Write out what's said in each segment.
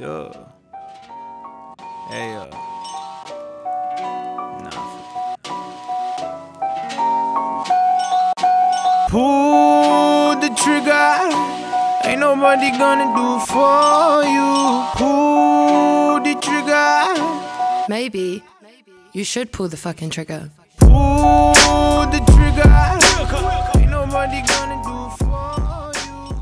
Yo. Hey, yo. Nah. Pull the trigger. Ain't nobody gonna do for you. Pull the trigger. Maybe you should pull the fucking trigger. Pull the trigger. Ain't nobody gonna do for you.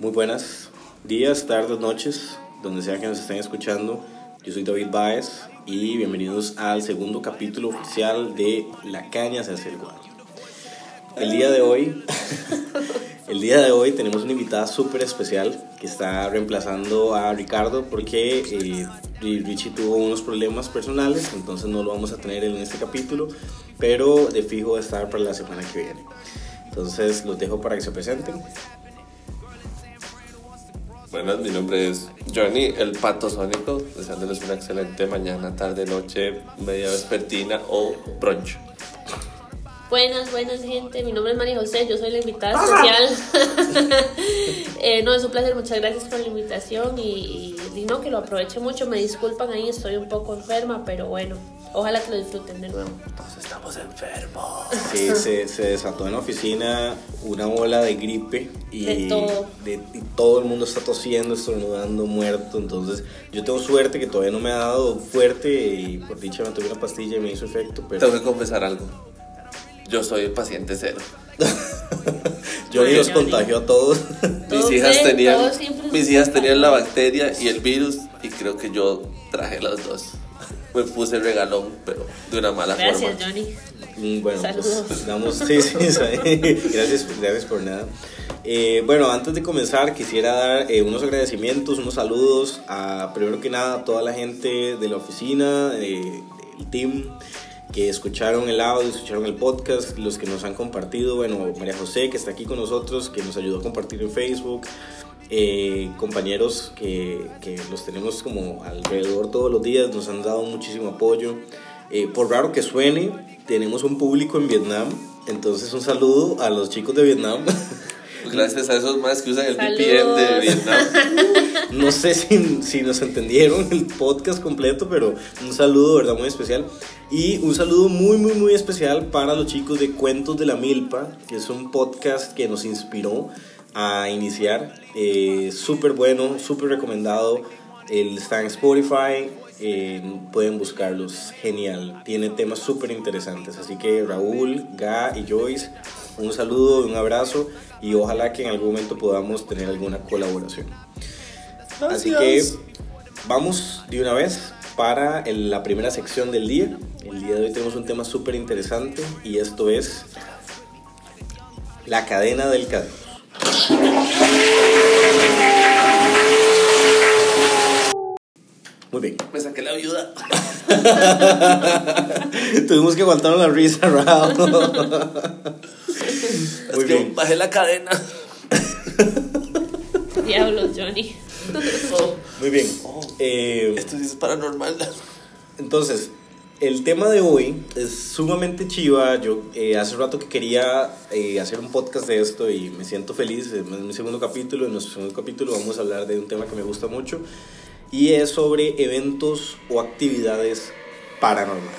Muy buenas días, tardes, noches, donde sea que nos estén escuchando. Yo soy David Baez y bienvenidos al segundo capítulo oficial de La Caña se hace el. El día de hoy, el día de hoy tenemos una invitada súper especial que está reemplazando a Ricardo porque eh, Richie tuvo unos problemas personales, entonces no lo vamos a tener en este capítulo, pero de fijo va a estar para la semana que viene. Entonces los dejo para que se presenten. Buenas, mi nombre es Johnny, el pato sónico, deseándoles una excelente mañana, tarde, noche, media vespertina o brunch. Buenas, buenas gente, mi nombre es María José, yo soy la invitada especial. Eh, no, es un placer, muchas gracias por la invitación y, y, y no, que lo aproveche mucho, me disculpan ahí, estoy un poco enferma, pero bueno, ojalá que lo disfruten de nuevo. Todos estamos enfermos. Sí, se, se desató en la oficina una ola de gripe y, De todo. de- y todo el mundo está tosiendo, estornudando, muerto. Entonces, yo tengo suerte que todavía no me ha dado fuerte y por dicha me tomé una pastilla y me hizo efecto. Pero Tengo que confesar algo. Yo soy el paciente cero. yo ni los Johnny. contagió a todos. Mis Todos hijas tenían, mis hijas tenían la bacteria y el virus y creo que yo traje los dos. Me puse regalón, pero de una mala Gracias, forma. Johnny. Mm, Bueno, Saludos. pues damos, sí, sí, sí. gracias, gracias por nada. Eh, bueno, antes de comenzar quisiera dar eh, unos agradecimientos, unos saludos a, primero que nada, a toda la gente de la oficina, eh, del team, que escucharon el audio, escucharon el podcast, los que nos han compartido, bueno, María José, que está aquí con nosotros, que nos ayudó a compartir en Facebook, eh, compañeros que, que los tenemos como alrededor todos los días, nos han dado muchísimo apoyo. Eh, por raro que suene, tenemos un público en Vietnam, entonces un saludo a los chicos de Vietnam. Gracias a esos más que usan el VPN de Vietnam. No sé si, si nos entendieron el podcast completo, pero un saludo, ¿verdad? Muy especial. Y un saludo muy, muy, muy especial para los chicos de Cuentos de la Milpa, que es un podcast que nos inspiró a iniciar. Eh, súper bueno, súper recomendado. Él está en Spotify, eh, pueden buscarlos, genial. Tiene temas súper interesantes. Así que Raúl, Ga y Joyce, un saludo, un abrazo y ojalá que en algún momento podamos tener alguna colaboración. Así que vamos de una vez para el- la primera sección del día. El día de hoy tenemos un tema súper interesante y esto es la cadena del cadeno. Muy bien. Me saqué la viuda. Tuvimos que aguantar la risa, Raúl. Es Muy que bien. bajé la cadena. Diablos, Johnny. Oh, Muy bien. Eh, esto sí es paranormal. Entonces, el tema de hoy es sumamente chiva. Yo eh, hace rato que quería eh, hacer un podcast de esto y me siento feliz. Es mi segundo capítulo. En nuestro segundo capítulo vamos a hablar de un tema que me gusta mucho y es sobre eventos o actividades paranormales.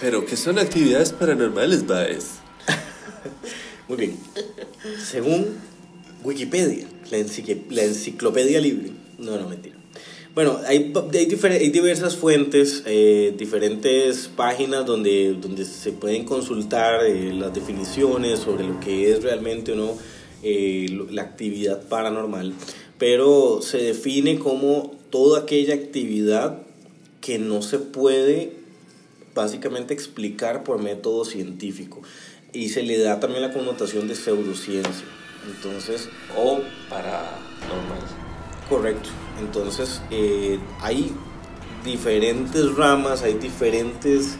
Pero, ¿qué son actividades paranormales, Baez? Muy bien. Según Wikipedia, la, encique- la enciclopedia libre. No, no, mentira. Bueno, hay, hay, hay diversas fuentes, eh, diferentes páginas donde, donde se pueden consultar eh, las definiciones sobre lo que es realmente o no eh, la actividad paranormal, pero se define como toda aquella actividad que no se puede básicamente explicar por método científico y se le da también la connotación de pseudociencia. Entonces, O paranormal. correcto. Entonces, eh, hay diferentes ramas, hay diferentes,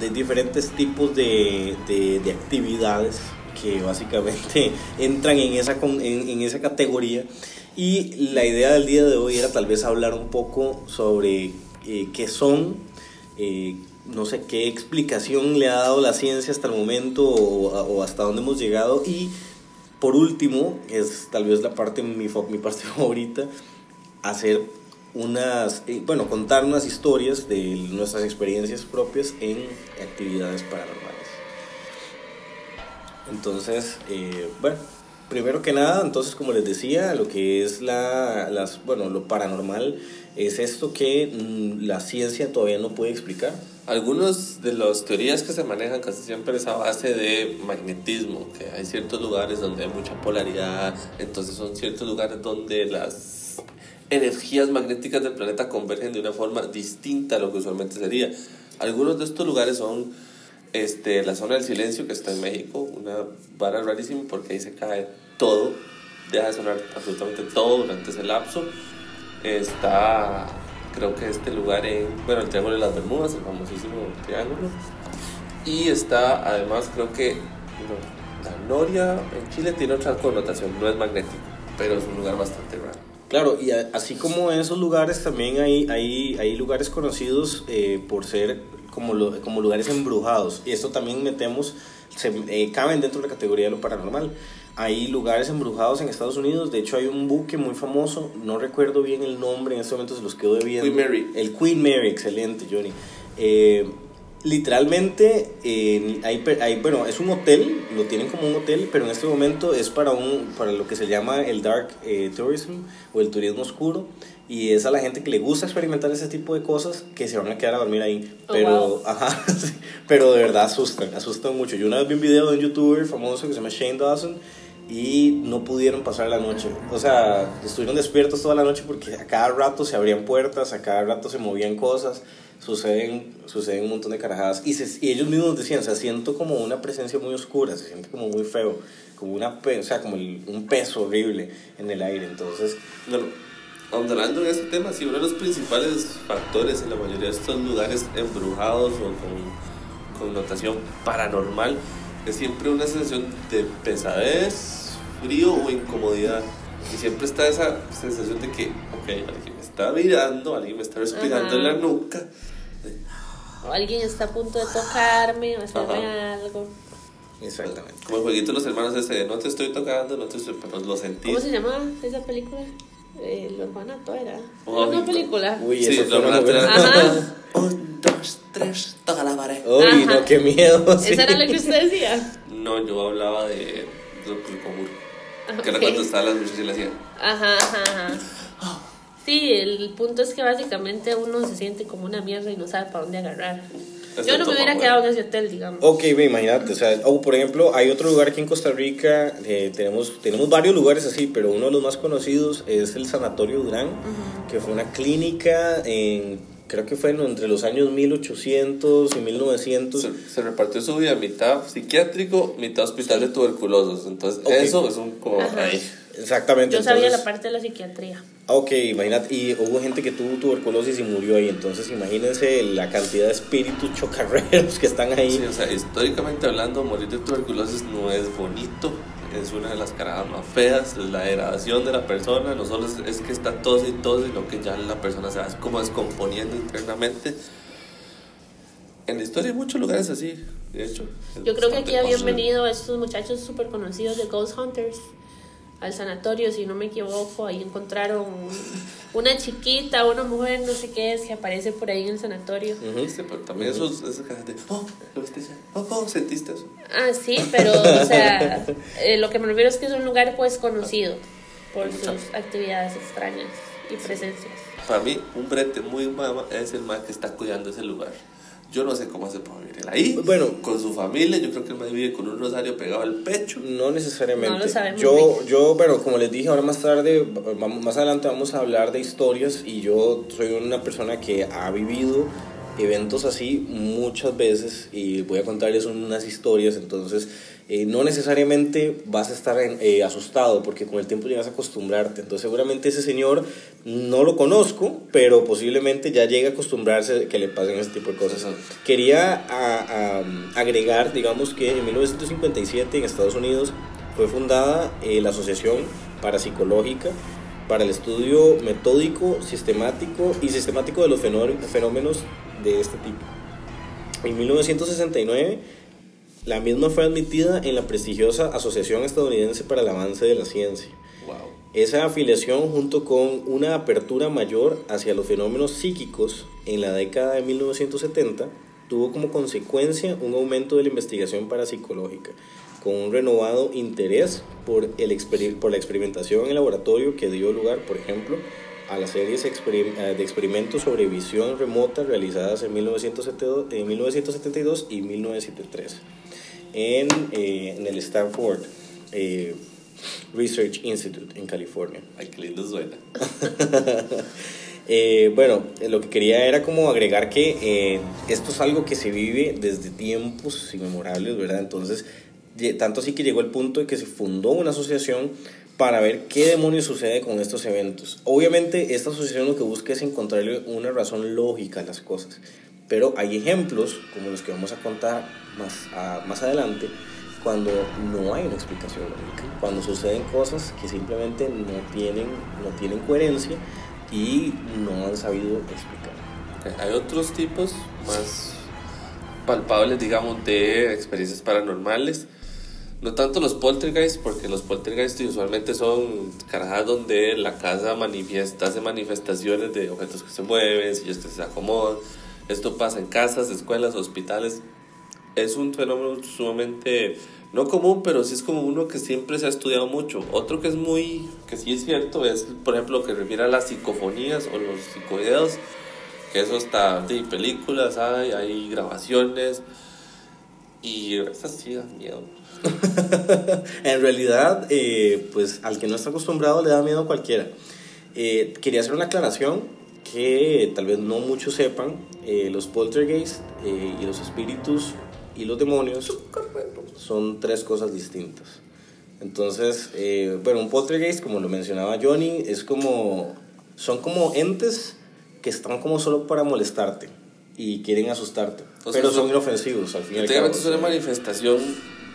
de diferentes tipos de, de, de actividades que básicamente entran en esa, en, en esa categoría. Y la idea del día de hoy era tal vez hablar un poco sobre eh, qué son, eh, no sé qué explicación le ha dado la ciencia hasta el momento o, hasta dónde hemos llegado. Y por último, es tal vez la parte, mi, parte favorita, hacer unas, eh, bueno, contar unas historias de nuestras experiencias propias en actividades paranormales. Entonces, bueno, primero que nada, entonces como les decía, lo que es la, las, bueno, lo paranormal es esto que mm, la ciencia todavía no puede explicar. Algunas de las teorías que se manejan casi siempre es a base de magnetismo, que hay ciertos lugares donde hay mucha polaridad, entonces son ciertos lugares donde las energías magnéticas del planeta convergen de una forma distinta a lo que usualmente sería. Algunos de estos lugares son este, la zona del silencio que está en México, una vara rarísima porque ahí se cae todo, deja de sonar absolutamente todo durante ese lapso. Está, creo que este lugar en, bueno, el Triángulo de las Bermudas, el famosísimo triángulo. Y está, además, creo que no, la Noria en Chile tiene otra connotación, no es magnético, pero es un lugar bastante raro. Claro, y a- así como en esos lugares también hay, hay, hay lugares conocidos eh, por ser como, lo- como lugares embrujados. Y esto también metemos, se, eh, caben dentro de la categoría de lo paranormal. Hay lugares embrujados en Estados Unidos, de hecho hay un buque muy famoso, no recuerdo bien el nombre, en este momento se los quedo debiendo. Queen Mary. El Queen Mary, excelente, Johnny. Eh, literalmente, eh, hay, hay, bueno, es un hotel, lo tienen como un hotel, pero en este momento es para, un, para lo que se llama el dark eh, tourism o el turismo oscuro. Y es a la gente que le gusta experimentar ese tipo de cosas que se van a quedar a dormir ahí. Oh, Pero, wow. ajá, sí, pero de verdad asustan, asustan mucho. Yo una vez vi un video de un youtuber famoso que se llama Shane Dawson y no pudieron pasar la noche. O sea, estuvieron despiertos toda la noche porque a cada rato se abrían puertas, a cada rato se movían cosas, suceden, suceden un montón de carajadas. Y, se- y ellos mismos decían, o sea, siento como una presencia muy oscura, se siente como muy feo, como, una o sea, como el- un peso horrible en el aire. Entonces, Bueno, ahondando en este tema, sí, uno de los principales factores en la mayoría de estos lugares embrujados o con connotación paranormal es siempre una sensación de pesadez, frío o incomodidad. Y siempre está esa sensación de que, ok, alguien me está mirando, alguien me está respirando en la Ajá. nuca. O alguien está a punto de tocarme o hacerme Ajá. algo. exactamente. Como el jueguito de los hermanos ese de no te estoy tocando, no te estoy, pero lo sentí. ¿Cómo se llama esa película? Eh, El orfanato era. Oh, Era una película. Uy, Sí, eso lo. Ajá. Un, dos, tres, toca la pared. Uy, Ajá. no, qué miedo. sí. Esa era la que usted decía. No, yo hablaba de de el Que era cuando estaban las muchachas y le hacían. Ajá, ajá, ajá. Sí, el punto es que básicamente uno se siente como una mierda y no sabe para dónde agarrar. Yo no me hubiera quedado en ese hotel, digamos. Ok, ve, imagínate, o sea, o por ejemplo, hay otro lugar aquí en Costa Rica, eh, tenemos, tenemos varios lugares así, pero uno de los más conocidos es el Sanatorio Durán, que fue una clínica en, creo que fue en- entre los años 1800 y 1900. Se, se repartió su vida mitad psiquiátrico, mitad hospital de tuberculosos. Entonces, Ok. eso es un como. Ay, Exactamente. Yo sabía entonces- la parte de la psiquiatría. Ah, Ok, imagínate, y hubo gente que tuvo tuberculosis y murió ahí, entonces imagínense la cantidad de espíritus chocarreros que están ahí. sí, o sea, históricamente hablando, morir de tuberculosis no es bonito. Es una de las caradas más feas, la degradación de la persona. No solo es, es que está tos y tos, sino que ya la persona se va como descomponiendo internamente. En la historia hay muchos lugares así, de hecho. Yo creo que aquí habían venido estos muchachos súper conocidos de Ghost Hunters al sanatorio, si no me equivoco. Ahí encontraron una chiquita, una mujer, no sé qué es, que aparece por ahí en el sanatorio. Sí, pero también esos, de, oh, ¿lo viste ya? Oh, oh, ¿sentiste eso? Ah, sí, pero, o sea, eh, lo que me refiero es que es un lugar pues conocido por sus actividades extrañas y presencias. Para mí, un brete muy mama es el más que está cuidando ese lugar. Yo no sé cómo hace para vivir él ahí. Bueno. con su familia, yo creo que el man vive con un rosario pegado al pecho. No necesariamente. No lo sabemos yo, bien. yo, bueno, como les dije, ahora más tarde, vamos, más adelante vamos a hablar de historias y yo soy una persona que ha vivido eventos así muchas veces y voy a contarles unas historias, entonces eh, no necesariamente vas a estar eh, asustado porque con el tiempo llegas a acostumbrarte, entonces seguramente ese señor no lo conozco, pero posiblemente ya llegue a acostumbrarse que le pasen ese tipo de cosas. Quería a- a- agregar, digamos que en 1957 en Estados Unidos fue fundada eh, la Asociación Parapsicológica para el estudio metódico, sistemático y sistemático de los fenó- fenómenos de este tipo. En 1969, la misma fue admitida en la prestigiosa Asociación Estadounidense para el Avance de la Ciencia. Wow. Esa afiliación junto con una apertura mayor hacia los fenómenos psíquicos en la década de 1970 tuvo como consecuencia un aumento de la investigación parapsicológica, con un renovado interés por, el por la experimentación en laboratorio que dio lugar, por ejemplo, a las series eh, de experimentos sobre visión remota realizadas en 1972, en 1972 y 1973 en, eh, en el Stanford eh, Research Institute en California. Ay, qué lindo suena. Eh, bueno, eh, lo que quería era como agregar que eh, esto es algo que se vive desde tiempos inmemorables, ¿verdad? Entonces, tanto así que llegó el punto de que se fundó una asociación para ver qué demonios sucede con estos eventos. Obviamente, esta asociación lo que busca es encontrarle una razón lógica a las cosas, pero hay ejemplos, como los que vamos a contar más, a- más adelante, cuando no hay una explicación lógica, cuando suceden cosas que simplemente no tienen, no tienen coherencia y no han sabido explicar. Hay otros tipos más palpables, digamos, de experiencias paranormales. No tanto los poltergeists, porque los poltergeists usualmente son carajas donde la casa manifiesta, hace manifestaciones de objetos que se mueven, sillas que se acomodan. Esto pasa en casas, escuelas, hospitales. Es un fenómeno sumamente, no común, pero sí es como uno que siempre se ha estudiado mucho. Otro que es muy, que sí es cierto, es por ejemplo lo que refiere a las psicofonías o los psicoideos que eso está de películas hay, hay grabaciones y esas sí dan miedo. en realidad, eh, pues al que no está acostumbrado le da miedo a cualquiera. Eh, quería hacer una aclaración que tal vez no muchos sepan. eh, los poltergeists eh, y los espíritus y los demonios son tres cosas distintas. Entonces, eh, bueno, un poltergeist, como lo mencionaba Johnny, es como, son como entes que están como solo para molestarte y quieren asustarte, pero son son- inofensivos al fin y al cabo. Técnicamente es una manifestación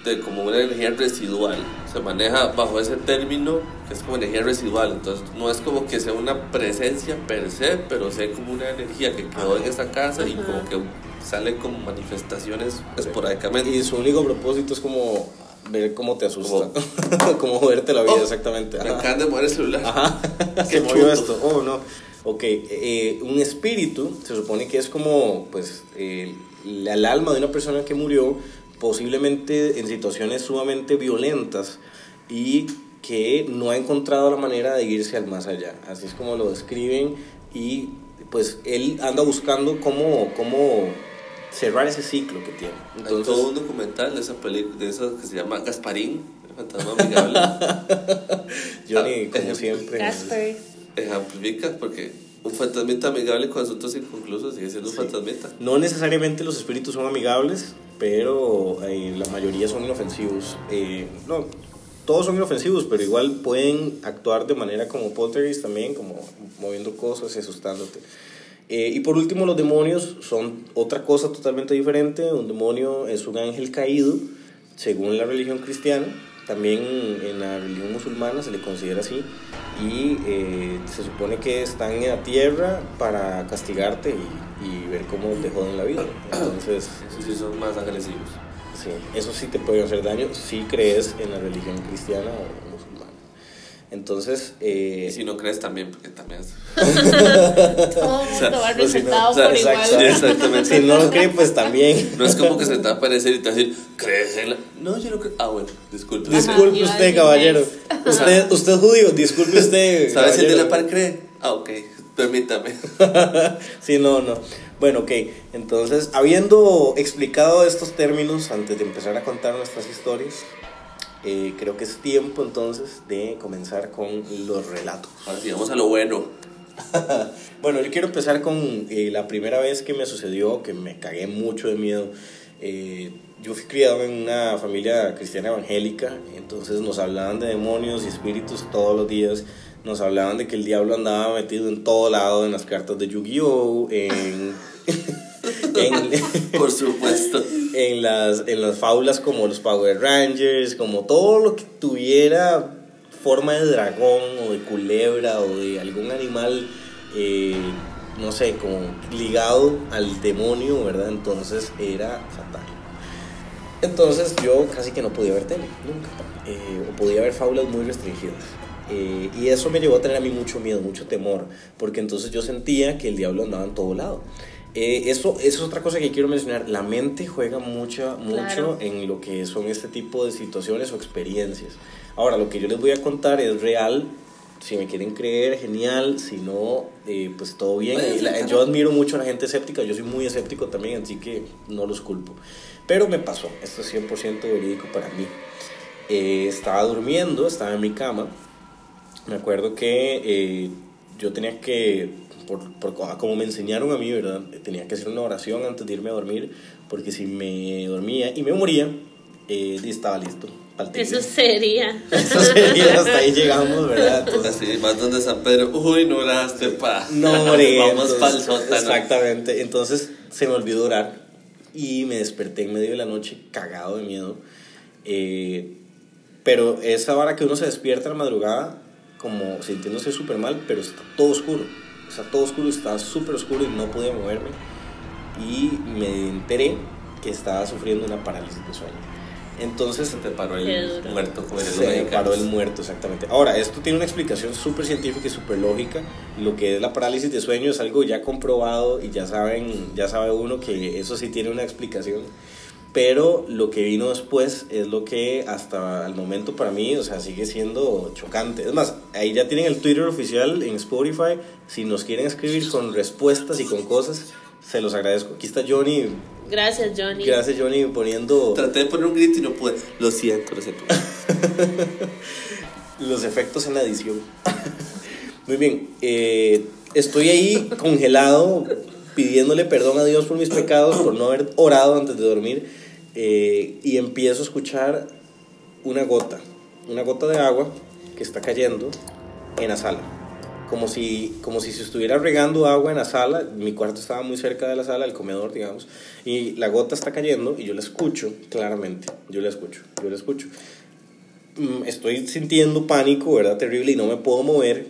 de como una energía residual. Se maneja bajo ese término que es como energía residual. Entonces no es como que sea una presencia per se, pero sea como una energía que quedó en esa casa y como que sale como manifestaciones esporádicamente. Y su único propósito es como ver cómo te asusta, como verte la vida, Oh, exactamente. Me Ajá. acaban de mover el celular. Ajá. Qué Se movió esto. Oh, no. Ok, eh, un espíritu se supone que es como, pues, el, el alma de una persona que murió, posiblemente en situaciones sumamente violentas y que no ha encontrado la manera de irse al más allá. Así es como lo describen y pues él anda buscando cómo, cómo cerrar ese ciclo que tiene. Hay Entonces, todo un documental de esa película, de eso que se llama Gasparín, el fantasma amigable. Johnny, Ah, como siempre, Casper. ejemplifica porque un fantasmita amigable con asuntos inconclusos sigue siendo un Sí. fantasmita. No necesariamente los espíritus son amigables, pero eh, la mayoría son inofensivos. Eh, no, todos son inofensivos, pero igual pueden actuar de manera como poltergeist también, como moviendo cosas y asustándote. Eh, y por último, los demonios son otra cosa totalmente diferente. Un demonio es un ángel caído, según la religión cristiana. También en la religión musulmana se le considera así. Y eh, se supone que están en la tierra para castigarte y, y ver cómo te joden la vida. Entonces, Esos sí son más agresivos. sí, eso sí te puede hacer daño si crees en la religión cristiana o. Entonces, eh, Y si no crees también, porque también es... Todo el mundo va si no- resultado o sea, por exacto. igual. Exactamente. si no lo cree, pues también. No es como que se te va a aparecer y te va a decir, ¿crees en la.? No, yo no creo. Ah, bueno, disculpe. Disculpe usted, caballero. Usted, usted es judío, disculpe usted. ¿Sabes si el de la par cree? Ah, ok, permítame. sí, no, no. Bueno, ok. Entonces, habiendo explicado estos términos antes de empezar a contar nuestras historias, eh, creo que es tiempo entonces de comenzar con los relatos. Ahora sí, vamos a lo bueno. Bueno, yo quiero empezar con eh, la primera vez que me sucedió, que me cagué mucho de miedo. Eh, yo fui criado en una familia cristiana evangélica, entonces nos hablaban de demonios y espíritus todos los días. Nos hablaban de que el diablo andaba metido en todo lado, en las cartas de Yu-Gi-Oh!, en, en, Por supuesto. en las, en las fábulas como los Power Rangers, como todo lo que tuviera forma de dragón o de culebra o de algún animal, eh, no sé, como ligado al demonio, ¿verdad? Entonces era fatal. Entonces yo casi que no podía ver tele, nunca. Eh, o podía ver fábulas muy restringidas. Eh, y eso me llevó a tener a mí mucho miedo, mucho temor, porque entonces yo sentía que el diablo andaba en todo lado. Eh, eso, eso es otra cosa que quiero mencionar. La mente juega mucho, mucho Claro. en lo que son este tipo de situaciones o experiencias. Ahora, lo que yo les voy a contar es real. Si me quieren creer, genial. Si no, eh, pues todo bien. La- ser, yo admiro mucho a la gente escéptica. Yo soy muy escéptico también, así que no los culpo. Pero me pasó. Esto es 100% verídico para mí. Eh, estaba durmiendo, estaba en mi cama. Me acuerdo que yo tenía que, por, por- como me enseñaron a mí, ¿verdad? Tenía que hacer una oración antes de irme a dormir, porque si me dormía y me moría, eh, estaba listo. Eso sería. Eso sería, hasta ahí llegamos, ¿verdad? Entonces, Así, más donde San Pedro, uy, no oraste, pa. no, hombre, Vamos pa'l sótano. Exactamente. Entonces se me olvidó orar y me desperté en medio de la noche cagado de miedo. Eh, pero esa hora que uno se despierta a la madrugada, como sintiéndose súper mal, pero está todo oscuro. Está todo oscuro, estaba súper oscuro y no podía moverme. Y me enteré que estaba sufriendo una parálisis de sueño. Entonces Se te paró el muerto como se me paró el muerto, exactamente. Ahora, esto tiene una explicación súper científica y súper lógica. Lo que es la parálisis de sueño es algo ya comprobado y ya saben, ya sabe uno que eso sí tiene una explicación. Pero lo que vino después es lo que hasta el momento para mí, o sea, sigue siendo chocante. Es más, ahí ya tienen el Twitter oficial en Spotify. Si nos quieren escribir con respuestas y con cosas, se los agradezco. Aquí está Johnny. Gracias, Johnny. Gracias, Johnny, poniendo... Traté de poner un grito y no pude. Lo siento, lo siento. los efectos en la edición. Muy bien, eh, estoy ahí congelado pidiéndole perdón a Dios por mis pecados, por no haber orado antes de dormir, eh, y empiezo a escuchar una gota, una gota de agua que está cayendo en la sala. Como si, como si se estuviera regando agua en la sala, mi cuarto estaba muy cerca de la sala, el comedor, digamos, y la gota está cayendo y yo la escucho claramente, yo la escucho, yo la escucho mm, estoy sintiendo pánico, ¿verdad? Terrible y no me puedo mover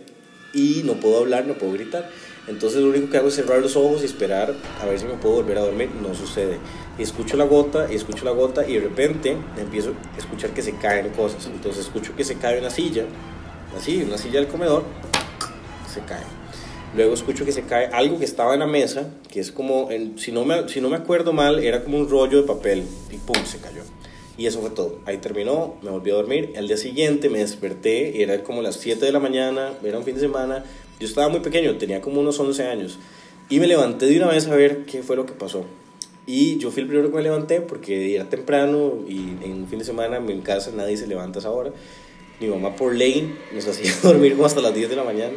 y no puedo hablar, no puedo gritar. Entonces lo único que hago es cerrar los ojos y esperar a ver si me puedo volver a dormir. No sucede. Escucho la gota, y escucho la gota y de repente empiezo a escuchar que se caen cosas. Entonces escucho que se cae una silla, así, una silla del comedor, se cae. Luego escucho que se cae algo que estaba en la mesa, que es como, en- si, no me, si no me acuerdo mal, era como un rollo de papel y pum, se cayó. Y eso fue todo. Ahí terminó, me volví a dormir. Al día siguiente me desperté, era como las 7 de la mañana, era un fin de semana. Yo estaba muy pequeño, tenía como unos 11 años. Y me levanté de una vez a ver qué fue lo que pasó. Y yo fui el primero que me levanté porque era temprano y en un fin de semana en casa nadie se levanta a esa hora. Mi mamá por ley nos hacía dormir como hasta las 10 de la mañana.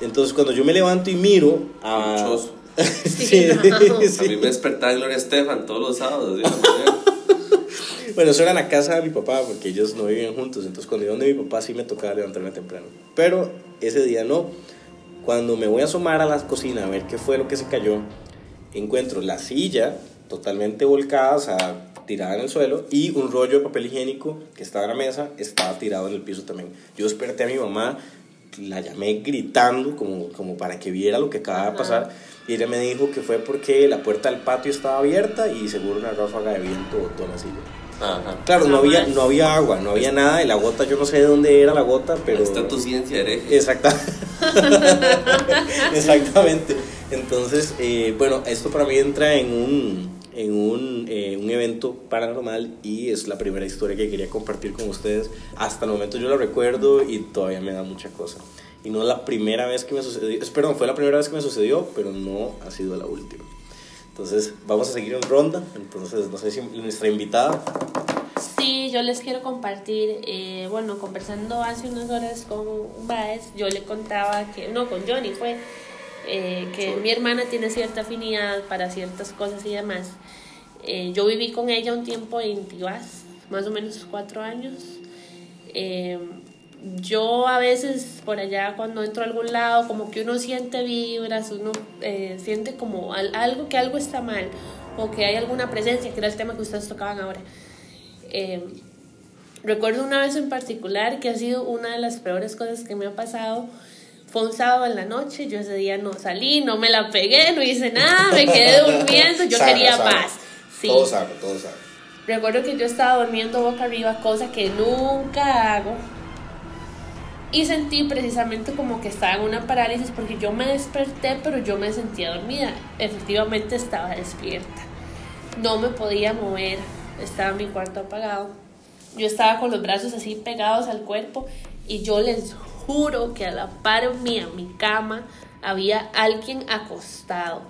Entonces cuando yo me levanto y miro a... Sí, no. sí. A mí me despertaba Gloria Estefan todos los sábados. Bueno, eso era en la casa de mi papá, porque ellos no vivían juntos. Entonces, cuando iba donde mi papá, sí me tocaba levantarme temprano. Pero ese día no. Cuando me voy a asomar a la cocina a ver qué fue lo que se cayó, encuentro la silla totalmente volcada, o sea, tirada en el suelo, y un rollo de papel higiénico que estaba en la mesa, estaba tirado en el piso también. Yo desperté a mi mamá, la llamé gritando como, como para que viera lo que acababa de pasar, y ella me dijo que fue porque la puerta del patio estaba abierta y seguro una ráfaga de viento botó la silla. Ajá. Claro, no había, no había agua, no había nada, y la gota yo no sé de dónde era la gota, pero... Ahí está tu ciencia, hereje. Exacta. Exactamente. Entonces, eh, bueno, esto para mí entra en un, en un, eh, un evento paranormal y es la primera historia que quería compartir con ustedes. Hasta el momento yo la recuerdo y todavía me da mucha cosa. Y no es la primera vez que me sucedió, es- perdón, fue la primera vez que me sucedió, pero no ha sido la última. Entonces, vamos a seguir en ronda. Entonces, no sé si nuestra invitada. Sí, yo les quiero compartir, eh, bueno, conversando hace unas horas con Baez, yo le contaba que, no, con Johnny fue, eh, que mi hermana tiene cierta afinidad para ciertas cosas y demás. Eh, yo viví con ella un tiempo en Tibás, más o menos cuatro años. Yo a veces por allá cuando entro a algún lado, como que uno siente vibras, uno eh, siente como al- algo que algo está mal o que hay alguna presencia, que era el tema que ustedes tocaban ahora. Eh, recuerdo una vez en particular que ha sido una de las peores cosas que me ha pasado. Fue un sábado en la noche, yo ese día no salí, no me la pegué, no hice nada, me quedé durmiendo, yo quería sana. paz. Sí. Todo sabe, todo sabe. Recuerdo que yo estaba durmiendo boca arriba, cosa que nunca hago. Y sentí precisamente como que estaba en una parálisis porque yo me desperté, pero yo me sentía dormida. Efectivamente estaba despierta. No me podía mover, estaba mi cuarto apagado. Yo estaba con los brazos así pegados al cuerpo y yo les juro que a la par mía, mi cama, había alguien acostado.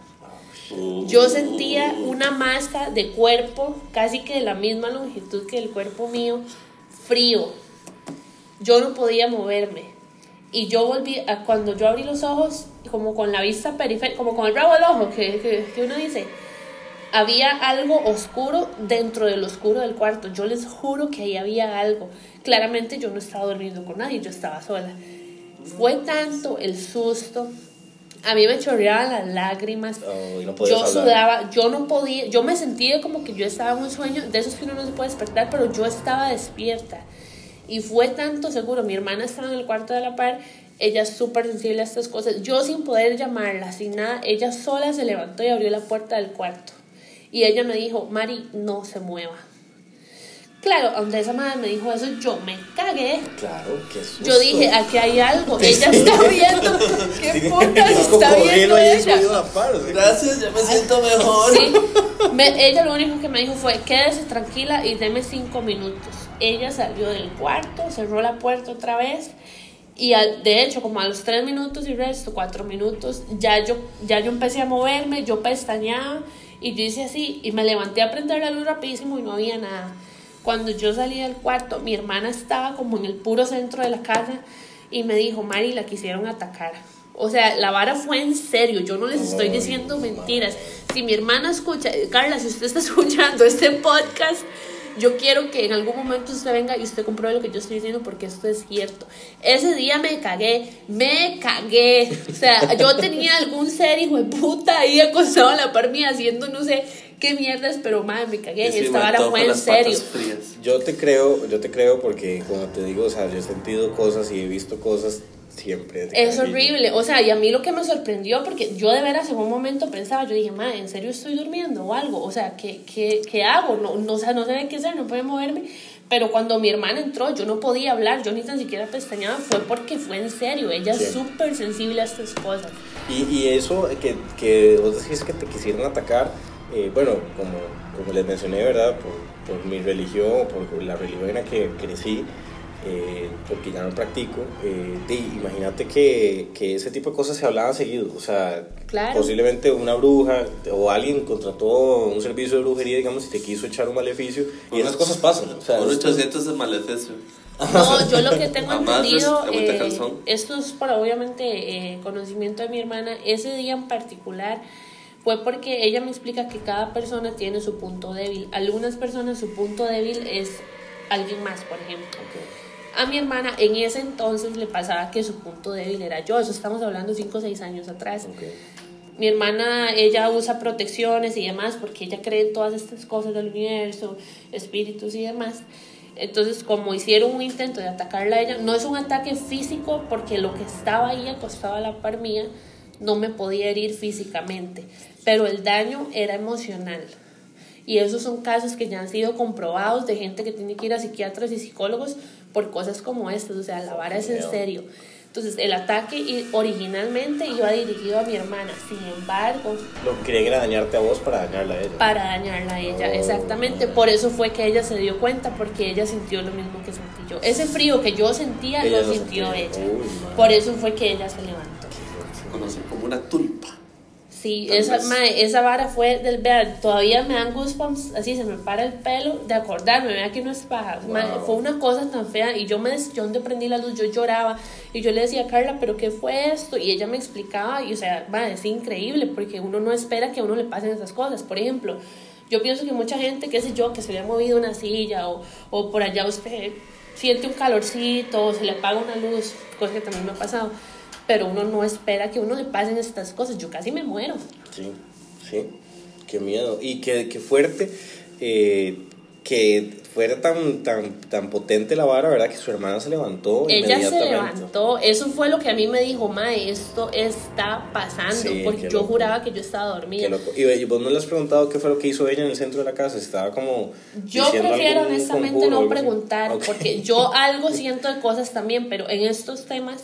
Yo sentía una masa de cuerpo, casi que de la misma longitud que el cuerpo mío, frío. Yo no podía moverme. Y yo volví, a, cuando yo abrí los ojos, como con la vista periférica, como con el rabo del ojo, que, que, que uno dice, había algo oscuro dentro del oscuro del cuarto. Yo les juro que ahí había algo. Claramente yo no estaba durmiendo con nadie, yo estaba sola. Fue tanto el susto. A mí me chorreaban las lágrimas. Oh, no yo hablar. sudaba, yo no podía, yo me sentía como que yo estaba en un sueño, de esos que uno no se puede despertar, pero yo estaba despierta. Y fue tanto seguro, mi hermana estaba en el cuarto de la par, ella es súper sensible a estas cosas. Yo sin poder llamarla, sin nada, ella sola se levantó y abrió la puerta del cuarto. Y ella me dijo, Mari, no se mueva. Claro, donde esa madre me dijo eso, yo me cagué. Claro, qué susto. Yo dije, aquí hay algo. Ella está viendo. ¿Qué un está viendo ella? la par. Gracias, ya me siento mejor. Sí. Me- ella lo único que me dijo fue, quédese tranquila y deme cinco minutos. Ella salió del cuarto, cerró la puerta otra vez y al- de hecho como a los tres minutos y resto, cuatro minutos, ya yo, ya yo empecé a moverme, yo pestañeaba y yo hice así y me levanté a prender la luz rapidísimo y no había nada. Cuando yo salí del cuarto, mi hermana estaba como en el puro centro de la casa y me dijo, Mari, la quisieron atacar. O sea, la vara fue en serio, yo no les estoy diciendo mentiras. Si mi hermana escucha, Carla, si usted está escuchando este podcast, yo quiero que en algún momento usted venga y usted compruebe lo que yo estoy diciendo porque esto es cierto. Ese día me cagué, me cagué. O sea, yo tenía algún ser hijo de puta ahí acostado en la par mía haciendo no sé qué mierdas, pero madre, me cagué. Y sí, Esta vara fue en serio. Yo te creo, yo te creo porque como te digo, o sea, yo he sentido cosas y he visto cosas siempre. Es horrible, o sea, y a mí lo que me sorprendió, porque yo de veras en un momento pensaba, yo dije, madre, ¿en serio estoy durmiendo o algo? O sea, ¿qué, qué, qué hago? No, no, o sea, no sé qué hacer, no puedo moverme. Pero cuando mi hermana entró, yo no podía hablar, yo ni tan siquiera pestañaba, fue porque fue en serio, ella Sí. es súper sensible a estas cosas. Y, y eso que, que vos decís que te quisieron atacar, eh, bueno, como, como les mencioné, ¿verdad? Por, por mi religión, por la religión en la que crecí, eh, porque ya no practico, eh, de- imagínate que, que ese tipo de cosas se hablaban seguido, o sea, Claro. posiblemente una bruja o alguien contrató un servicio de brujería, digamos, y te quiso echar un maleficio, y esas cosas pasan, o sea, Por esto- 800 es maleficio. No, yo lo que tengo entendido, de eh, esto es por obviamente eh, conocimiento de mi hermana, ese día en particular fue porque ella me explica que cada persona tiene su punto débil. Algunas personas su punto débil es alguien más, por ejemplo. A mi hermana en ese entonces le pasaba que su punto débil era yo, eso estamos hablando 5 o 6 años atrás. Mi hermana, ella usa protecciones y demás porque ella cree en todas estas cosas del universo, espíritus y demás. Entonces, como hicieron un intento de atacarla a ella, no es un ataque físico porque lo que estaba ahí acostado a la par mía no me podía herir físicamente, pero el daño era emocional. Y esos son casos que ya han sido comprobados de gente que tiene que ir a psiquiatras y psicólogos por cosas como estas. O sea, la vara es en serio. Entonces, el ataque i- originalmente iba dirigido a mi hermana. Sin embargo, Lo que querían era dañarte a vos para dañarla a ella. para dañarla a ella, Oh. exactamente. Por eso fue que ella se dio cuenta, porque ella sintió lo mismo que sentí yo. Ese frío que yo sentía Ella lo lo sintió sentía. ella. Uy. Por eso fue que ella se levantó. Se conoce como una tulpa. Sí, esa, mae, esa vara fue del vean, todavía me dan goosebumps, así se me para el pelo de acordarme, vea que no es paja. Mae, Wow. fue una cosa tan fea y yo me yo donde prendí la luz, yo lloraba y yo le decía a Carla, pero ¿qué fue esto? Y ella me explicaba y o sea, mae, es increíble porque uno no espera que a uno le pasen esas cosas. Por ejemplo, yo pienso que mucha gente, qué sé yo, que se le ha movido una silla o, o por allá usted siente un calorcito o se le apaga una luz, cosa que también me ha pasado. Pero uno no espera que uno le pasen estas cosas. Yo casi me muero. Sí, sí, qué miedo. Y qué, qué fuerte. eh, que fuera tan, tan, tan potente la vara, ¿verdad? Que su hermana se levantó. Ella se levantó, eso fue lo que a mí me dijo, Mae, esto está pasando, Sí, porque yo juraba que yo estaba dormida. Y, vos no le has preguntado qué fue lo que hizo ella en el centro de la casa. Estaba como. Yo prefiero honestamente no preguntar, porque yo algo siento de cosas también, pero en estos temas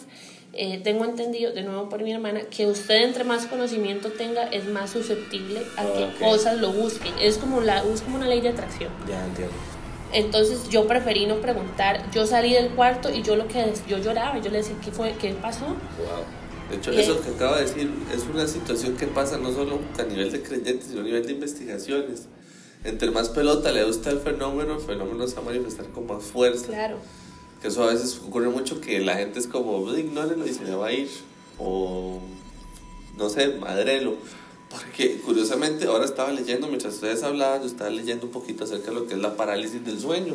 eh, tengo entendido, de nuevo por mi hermana, que usted entre más conocimiento tenga es más susceptible a que Ok. cosas lo busquen. Es como, la, es como una ley de atracción. Ya entiendo. Entonces yo preferí no preguntar. Yo salí del cuarto y yo lo que yo lloraba, yo le decía, ¿qué fue? ¿Qué pasó? Wow. De hecho, Y- eso que acaba de decir es una situación que pasa no solo a nivel de creyentes, sino a nivel de investigaciones. Entre más pelota le gusta el fenómeno, el fenómeno se va a manifestar con más fuerza. Claro. Que eso a veces ocurre mucho que la gente es como, "Pues, ignórenlo y se le va a ir. O, no sé, madrelo. Porque curiosamente ahora estaba leyendo, mientras ustedes hablaban, yo estaba leyendo un poquito acerca de lo que es la parálisis del sueño.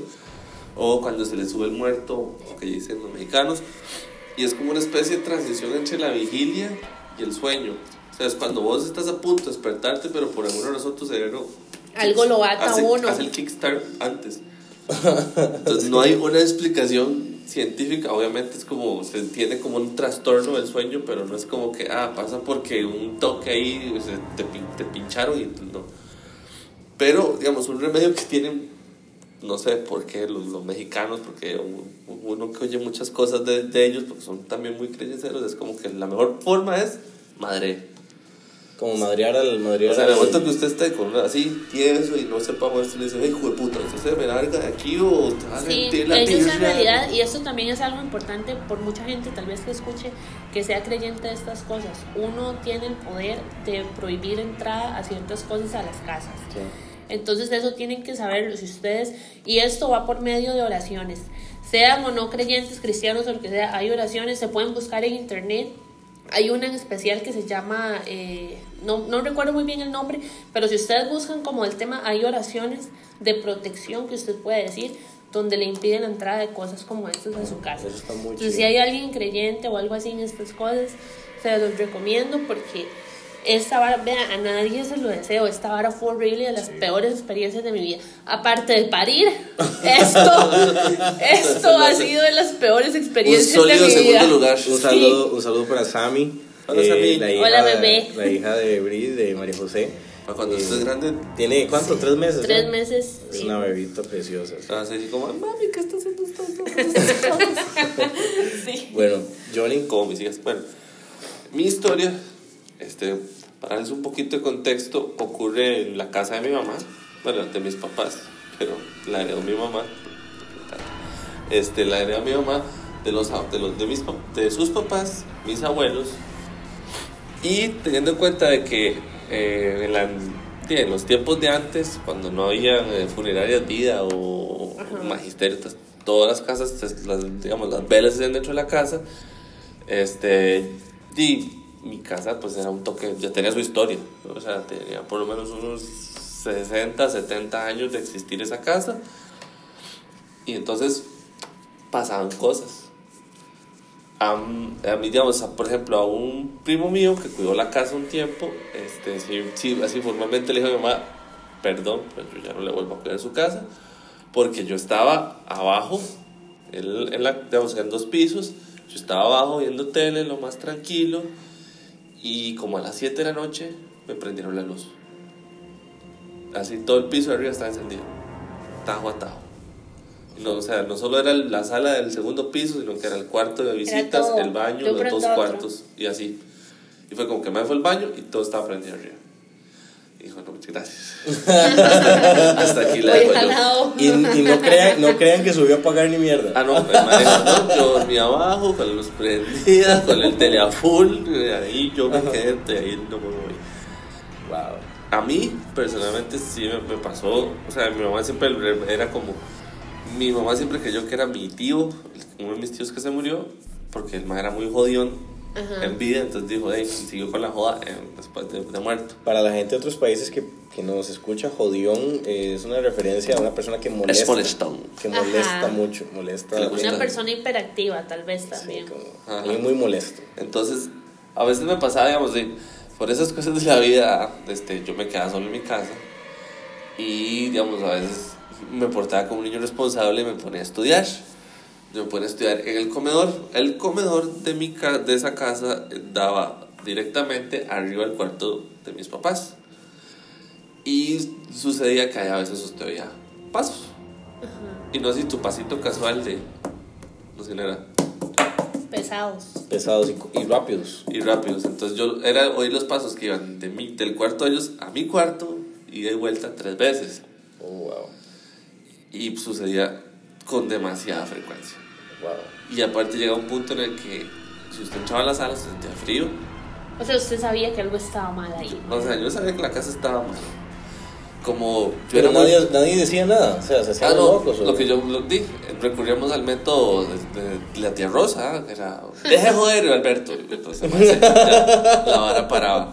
O cuando se le sube el muerto, que dicen los mexicanos. Y es como una especie de transición entre la vigilia y el sueño. O sea, es cuando vos estás a punto de despertarte, pero por alguna razón tu cerebro... Algo lo ata hace, uno. Hace el kickstart antes. Entonces no hay una explicación científica, obviamente es como, se entiende como un trastorno del sueño, pero no es como que, ah, pasa porque un toque ahí se- te, pin- te pincharon y no. Pero, digamos, un remedio que tienen, no sé por qué los, los mexicanos, porque uno que oye muchas cosas de, de ellos, porque son también muy creyentes, es como que la mejor forma es madre. Como madrear al. Madrear O sea, en el momento que usted esté con una así, tieso y no sepa moverse, le dice, "Ay, hijo de puta, usted se me larga de aquí o te Sí, la ellos en birria". realidad, y esto también es algo importante por mucha gente tal vez que escuche que sea creyente de estas cosas, uno tiene el poder de prohibir entrada a ciertas cosas a las casas. Entonces eso tienen que saberlo si ustedes, y esto va por medio de oraciones, sean o no creyentes, cristianos o lo que sea, hay oraciones, se pueden buscar en internet. Hay una en especial que se llama, eh, no, no recuerdo muy bien el nombre, pero si ustedes buscan como el tema, hay oraciones de protección que usted puede decir, donde le impiden la entrada de cosas como estas a su casa. Entonces, si hay alguien creyente o algo así en estas cosas, se los recomiendo porque esta vara, vea, a nadie se lo deseo. Esta vara fue horrible de las peores experiencias de mi vida. Aparte de parir, esto, esto ha sido de las peores Un experiencias de sólido mi segundo vida. lugar. Un saludo, un saludo para Sammy. eh, Hola, Sammy. La hija, Hola, bebé. La hija de Bri, de María José. Para cuando Eh, estés grande, ¿Tiene cuánto? ¿Tres meses? Tres ya? meses. Es sí. una bebita preciosa. te vas a decir como, mami, ¿qué estás haciendo cosas? Sí. Bueno, Johnny, como mis hijas. Bueno, mi historia, este, para darles un poquito de contexto, ocurre en la casa de mi mamá, bueno, de mis papás, pero la heredó mi mamá. Este, la heredó mi mamá de los, de los de mis de sus papás, mis abuelos. Y teniendo en cuenta de que eh, en, la- en los tiempos de antes, cuando no había eh, funerarias vida o magisterio, pues, todas las casas, las, digamos, las velas hacían dentro de la casa. Este, y mi casa, pues era un toque, ya tenía su historia. O sea, tenía por lo menos unos 60, 70 años de existir esa casa. Y entonces pasaban cosas. A, a mí, digamos, a- por ejemplo, a un primo mío que cuidó la casa un tiempo, este, sí, sí, así formalmente le dijo a mi mamá, perdón, pero yo ya no le vuelvo a cuidar su casa, porque yo estaba abajo, él, en, la, digamos, en dos pisos, yo estaba abajo viendo tele, lo más tranquilo, y como a las 7 de la noche me prendieron la luz. Así todo el piso de arriba estaba encendido, tajo a tajo. No, o sea, no solo era la sala del segundo piso, sino que era el cuarto de visitas, el baño, los dos cuartos y así. Y fue como que me fue al baño y todo estaba prendido arriba. Y dijo, no, muchas gracias. Hasta aquí la Voy dejo yo. y, y no, crean, no crean que subió a pagar ni mierda. Ah, no, el manejo, no, yo dormía abajo, con la luz prendida, con el tele a full, ahí yo me quedé, y ahí no me moví. Wow. A mí, personalmente, sí me, me pasó, o sea, mi mamá siempre era como, mi mamá siempre creyó que era mi tío, uno de mis tíos que se murió, porque el era muy jodión Ajá. en vida, entonces dijo, hey, siguió con la joda eh, después de, de muerto. Para la gente de otros países que, que nos escucha, jodión eh, es una referencia a una persona que molesta. Es molestón. Que molesta Ajá. mucho, molesta. Una persona hiperactiva, tal vez Sí, también. como- Ajá. alguien muy molesto. Entonces, a veces me pasaba, digamos, de, por esas cosas de la vida, este, yo me quedaba solo en mi casa y, digamos, a veces me portaba como un niño responsable y me ponía a estudiar. Yo me ponía a estudiar en el comedor. El comedor de, mi ca- de esa casa eh, daba directamente arriba del cuarto de mis papás. Y sucedía que a veces usted oía pasos. Y no así tu pasito casual de... No sé, no era Pesados. Pesados y, y rápidos. y rápidos. Entonces yo era oír los pasos que iban de mi, del cuarto de ellos a mi cuarto y de vuelta tres veces. Oh, wow. Y sucedía con demasiada frecuencia. Wow. Y aparte llegaba un punto en el que si usted entraba a la sala se sentía frío. O sea, usted sabía que algo estaba mal ahí. ¿no? O sea, yo sabía que la casa estaba mal. Como yo Pero era muy- nadie, nadie decía nada. O sea, se hacían Ah, no, locos. ¿o? lo que yo lo dije, recurríamos al método de, de la tía Rosa, que era, deje de joder, Alberto. Y Entonces, más, ya, la vara paraba.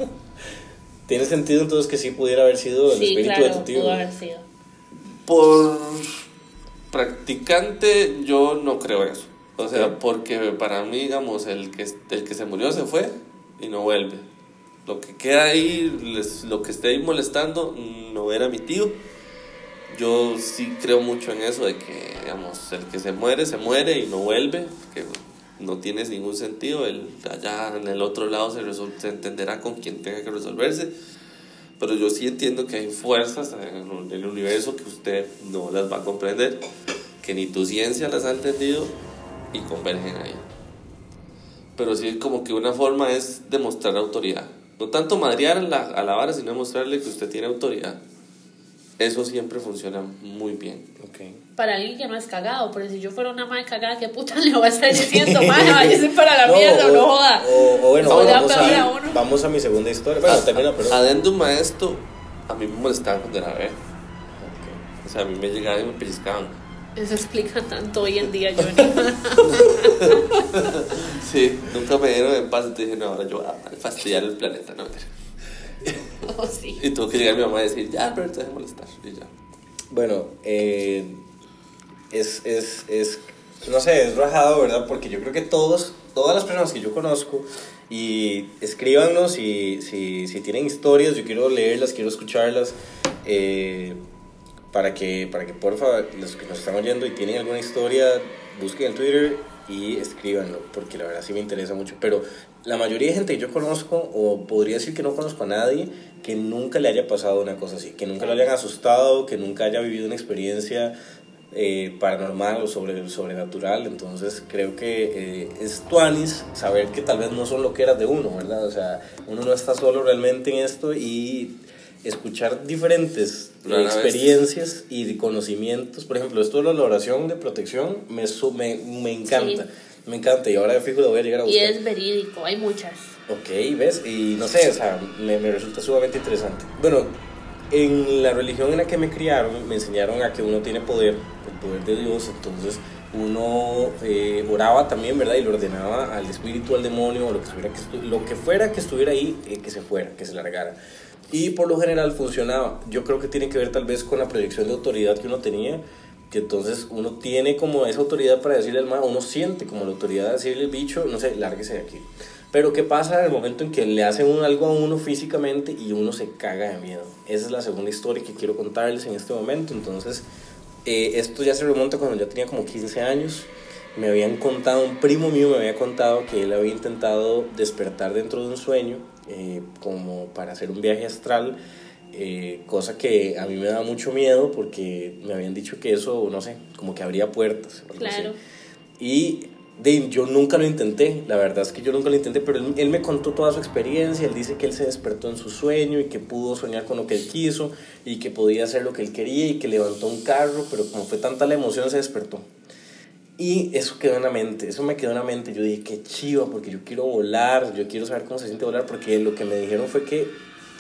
Tiene sentido entonces que sí pudiera haber sido el Sí, espíritu claro, de tu tío. pudo haber sido. Por practicante, yo no creo eso. O sea, porque para mí, digamos, el que, el que se murió se fue y no vuelve. Lo que queda ahí, les- lo que esté ahí molestando, no era mi tío. Yo sí creo mucho en eso de que, digamos, el que se muere, se muere y no vuelve, que no tiene ningún sentido. El, allá en el otro lado se, resol- se entenderá con quien tenga que resolverse. Pero yo sí entiendo que hay fuerzas en el universo que usted no las va a comprender, que ni tu ciencia las ha entendido y convergen ahí. Pero sí como que una forma es demostrar autoridad. No tanto madrear la, a la vara, sino demostrarle que usted tiene autoridad. Eso siempre funciona muy bien. Ok. Para alguien que no es cagado, porque si yo fuera una madre cagada, ¿qué puta le voy a estar diciendo? Madre, váyase para la mierda, no joda. O, o bueno, O vamos, a, a uno. vamos a mi segunda historia. Bueno, A- termina. Adendum a esto, a mí me molestaban cuando era bebé. Ok. O sea, a mí me llegaban y me pellizcaban. Eso explica tanto hoy en día, Johnny. Sí, nunca me dieron en paz. Entonces dije, no, ahora yo voy a fastidiar el planeta. No, oh, sí. Y tuvo que llegar mi mamá y decir, ya, Alberto, deja de molestar. Y ya. Bueno, eh, es, es, es, no sé, es rajado, ¿verdad? Porque yo creo que todos, todas las personas que yo conozco, y escríbanos si, si, si tienen historias, yo quiero leerlas, quiero escucharlas, eh, para que, para que porfa, los que nos están oyendo y tienen alguna historia, busquen en Twitter y escríbanlo, porque la verdad sí me interesa mucho. Pero la mayoría de gente que yo conozco, o podría decir que no conozco a nadie, que nunca le haya pasado una cosa así, que nunca lo hayan asustado, que nunca haya vivido una experiencia eh, paranormal o sobre, sobrenatural. Entonces creo que eh, es tuanis saber que tal vez no son lo que eras de uno, ¿verdad? O sea, uno no está solo realmente en esto y escuchar diferentes eh, vez. experiencias y conocimientos. Por ejemplo, esto de la oración de protección me, me, me encanta. Sí. Me encanta y ahora de fijo lo voy a llegar a Y buscar. es verídico, hay muchas. Ok, ¿ves? Y no sé, o sea, me, me resulta sumamente interesante. Bueno, en la religión en la que me criaron, me enseñaron a que uno tiene poder, el poder de Dios, entonces uno eh, oraba también, ¿verdad? Y le ordenaba al espíritu, al demonio, o lo que, que, lo que fuera que estuviera ahí, eh, que se fuera, que se largara. Y por lo general funcionaba. Yo creo que tiene que ver tal vez con la proyección de autoridad que uno tenía, que entonces uno tiene como esa autoridad para decirle al mal, uno siente como la autoridad de decirle al bicho, no sé, lárguese de aquí. Pero ¿qué pasa en el momento en que le hacen un- algo a uno físicamente y uno se caga de miedo? Esa es la segunda historia que quiero contarles en este momento. Entonces, eh, esto ya se remonta cuando yo tenía como 15 años. Me habían contado, un primo mío me había contado que él había intentado despertar dentro de un sueño eh, como para hacer un viaje astral. eh, cosa que a mí me da mucho miedo porque me habían dicho que eso, no sé, como que abría puertas. o algo así. Claro. Y de, yo nunca lo intenté, la verdad es que yo nunca lo intenté, pero él, él me contó toda su experiencia, él dice que él se despertó en su sueño y que pudo soñar con lo que él quiso y que podía hacer lo que él quería y que levantó un carro, pero como fue tanta la emoción se despertó. Y eso quedó en la mente, eso me quedó en la mente, yo dije, qué chiva, porque yo quiero volar, yo quiero saber cómo se siente volar, porque lo que me dijeron fue que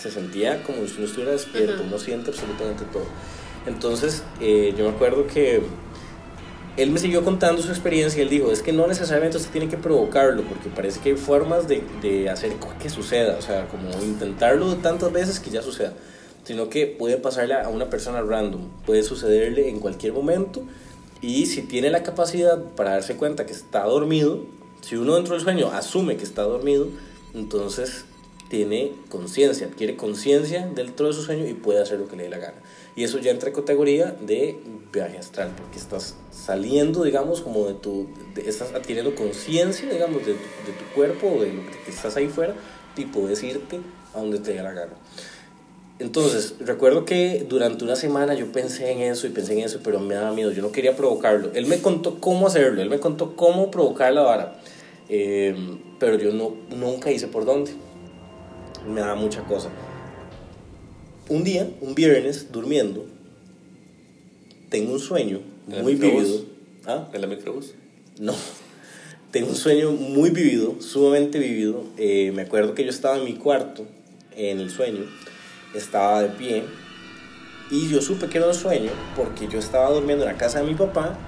se sentía como si uno estuviera despierto, uno siente absolutamente todo. Entonces, eh, yo me acuerdo que él me siguió contando su experiencia y él dijo, es que no necesariamente usted tiene que provocarlo, porque parece que hay formas de, de hacer que suceda, o sea, como intentarlo tantas veces que ya suceda, sino que puede pasarle a una persona random, puede sucederle en cualquier momento y si tiene la capacidad para darse cuenta que está dormido, si uno dentro del sueño asume que está dormido, entonces tiene conciencia, adquiere conciencia dentro de su sueño y puede hacer lo que le dé la gana. Y eso ya entra en categoría de viaje astral, porque estás saliendo, digamos, como de tu, de- estás adquiriendo conciencia, digamos, de, de tu cuerpo de lo que estás ahí fuera y puedes irte a donde te dé la gana. Entonces, recuerdo que durante una semana yo pensé en eso y pensé en eso, pero me daba miedo, yo no quería provocarlo. Él me contó cómo hacerlo, él me contó cómo provocar la vara, eh, pero yo no, nunca hice por dónde. Me daba mucha cosa. Un día, un viernes, durmiendo, tengo un sueño ¿En el muy vivido. ¿Ah? ¿En la microbús? No. Tengo un sueño muy vivido, sumamente vivido. Eh, me acuerdo que yo estaba en mi cuarto, en el sueño, estaba de pie, y yo supe que era un sueño porque yo estaba durmiendo en la casa de mi papá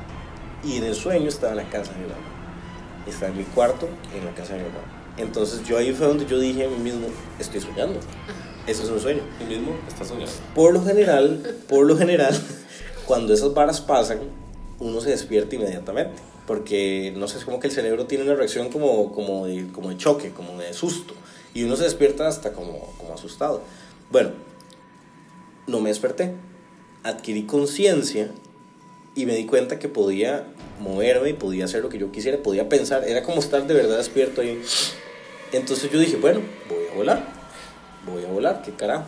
y en el sueño estaba en la casa de mi mamá. Estaba en mi cuarto, en la casa de mi mamá. Entonces yo ahí fue donde yo dije a mí mismo, estoy soñando. Eso es un sueño. ¿Tú mismo estás soñando? Por lo general, por lo general, cuando esas varas pasan, uno se despierta inmediatamente. Porque, no sé, es como que el cerebro tiene una reacción como, como, de, como de choque, como de susto. Y uno se despierta hasta como, como asustado. Bueno, no me desperté. Adquirí conciencia y me di cuenta que podía moverme y podía hacer lo que yo quisiera, podía pensar. Era como estar de verdad despierto ahí. Entonces yo dije, bueno, voy a volar. Voy a volar, qué carajo.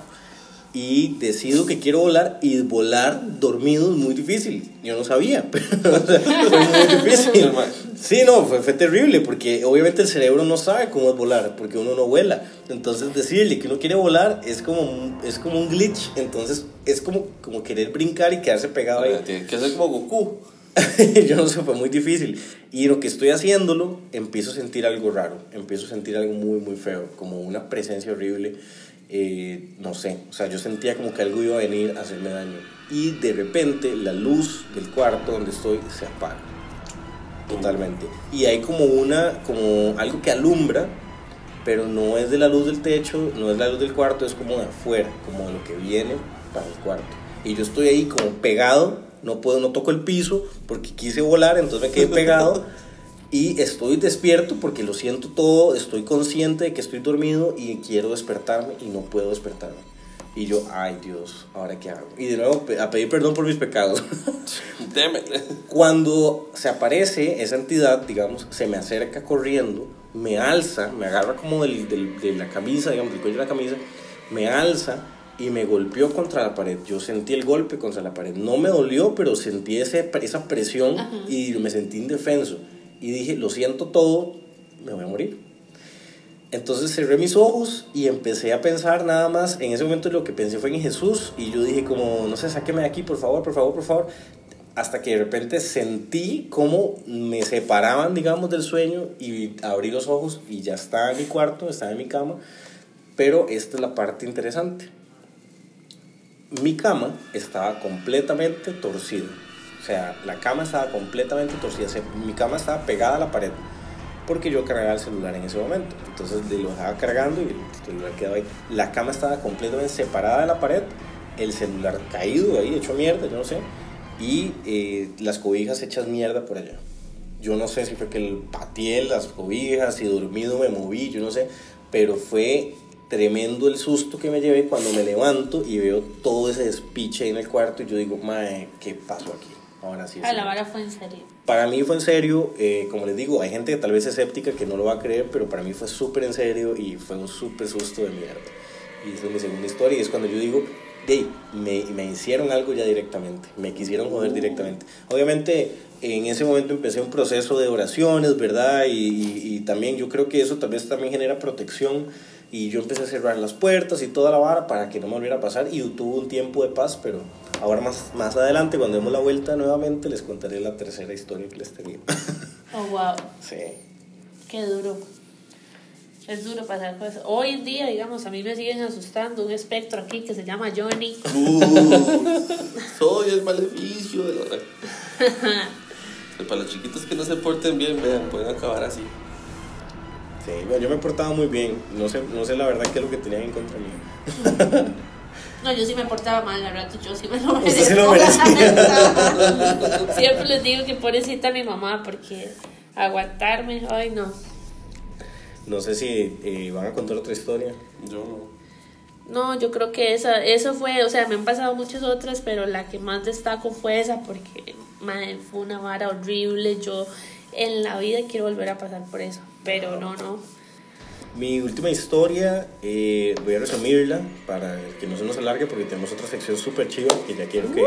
Y decido que quiero volar y volar dormido es muy difícil. Yo no sabía, pero o sea, fue muy difícil. Sí, no, fue, fue terrible porque obviamente el cerebro no sabe cómo es volar porque uno no vuela. Entonces decirle que uno quiere volar es como un, es como un glitch. Entonces es como, como querer brincar y quedarse pegado ahí. Tiene que ser como Goku. yo no sé, fue muy difícil. Y lo que estoy haciéndolo, empiezo a sentir algo raro, empiezo a sentir algo muy, muy feo, como una presencia horrible. eh, no sé, o sea, yo sentía como que algo iba a venir a hacerme daño. Y de repente la luz del cuarto donde estoy se apaga. Totalmente. Y hay como una, como algo que alumbra, pero no es de la luz del techo, no es la luz del cuarto, es como de afuera, como de lo que viene para el cuarto. Y yo estoy ahí como pegado, no puedo, no toco el piso porque quise volar, entonces me quedé pegado. Y estoy despierto porque lo siento todo, estoy consciente de que estoy dormido y quiero despertarme y no puedo despertarme. Y yo, ay Dios, ¿ahora qué hago? Y de nuevo a pedir perdón por mis pecados. Cuando se aparece esa entidad, digamos, se me acerca corriendo, me alza, me agarra como del, del- de la camisa, digamos, del cuello de la camisa, me alza y me golpeó contra la pared. Yo sentí el golpe contra la pared. No me dolió, pero sentí ese, esa presión y me sentí indefenso. Y dije, lo siento todo, me voy a morir. Entonces cerré mis ojos y empecé a pensar nada más. En ese momento lo que pensé fue en Jesús y yo dije como, no sé, sáqueme de aquí, por favor, por favor, por favor. Hasta que de repente sentí como me separaban, digamos, del sueño y abrí los ojos y ya estaba en mi cuarto, estaba en mi cama. Pero esta es la parte interesante. Mi cama estaba completamente torcida. O sea, la cama estaba completamente torcida. Mi cama estaba pegada a la pared porque yo cargaba el celular en ese momento. Entonces lo dejaba cargando y el celular quedaba ahí. La cama estaba completamente separada de la pared, el celular caído ahí, hecho mierda, yo no sé, y eh, las cobijas hechas mierda por allá. Yo no sé si fue que el pateé las cobijas y dormido me moví, yo no sé, pero fue tremendo el susto que me llevé cuando me levanto y veo todo ese despiche ahí en el cuarto y yo digo, mae, ¿qué pasó aquí? Ahora sí. es A la serio". vara fue en serio. Para mí fue en serio, eh, como les digo, hay gente que tal vez es escéptica que no lo va a creer, pero para mí fue súper en serio y fue un súper susto de mierda. Y esa es mi segunda historia y es cuando yo digo, hey, me, me hicieron algo ya directamente, me quisieron joder directamente. Obviamente en ese momento empecé un proceso de oraciones, ¿verdad? Y, y- y también yo creo que eso tal vez también genera protección y yo empecé a cerrar las puertas y toda la vara para que no me volviera a pasar y tuve un tiempo de paz, pero ahora más, más adelante cuando demos la vuelta nuevamente les contaré la tercera historia que les tenía. Oh, wow. sí. Qué duro. Es duro pasar cosas. Hoy en día, digamos, a mí me siguen asustando un espectro aquí que se llama Johnny. Uh, soy el maleficio de la... Para los chiquitos que no se porten bien, vean, pueden acabar así. Sí, bueno, yo me portaba muy bien. No sé, no sé la verdad qué es lo que tenían en contra mío. No, yo sí me portaba mal, la verdad, yo sí me lo Usted merezco. se lo Siempre les digo que pobrecita mi mamá, porque aguantarme, ay no. No sé si eh, van a contar otra historia. Yo no. No, yo creo que esa, eso fue, o sea, me han pasado muchas otras, pero la que más destaco fue esa porque madre, fue una vara horrible. Yo en la vida quiero volver a pasar por eso, pero no, no. Mi última historia, eh, voy a resumirla para que no se nos alargue porque tenemos otra sección súper chiva que ya quiero que,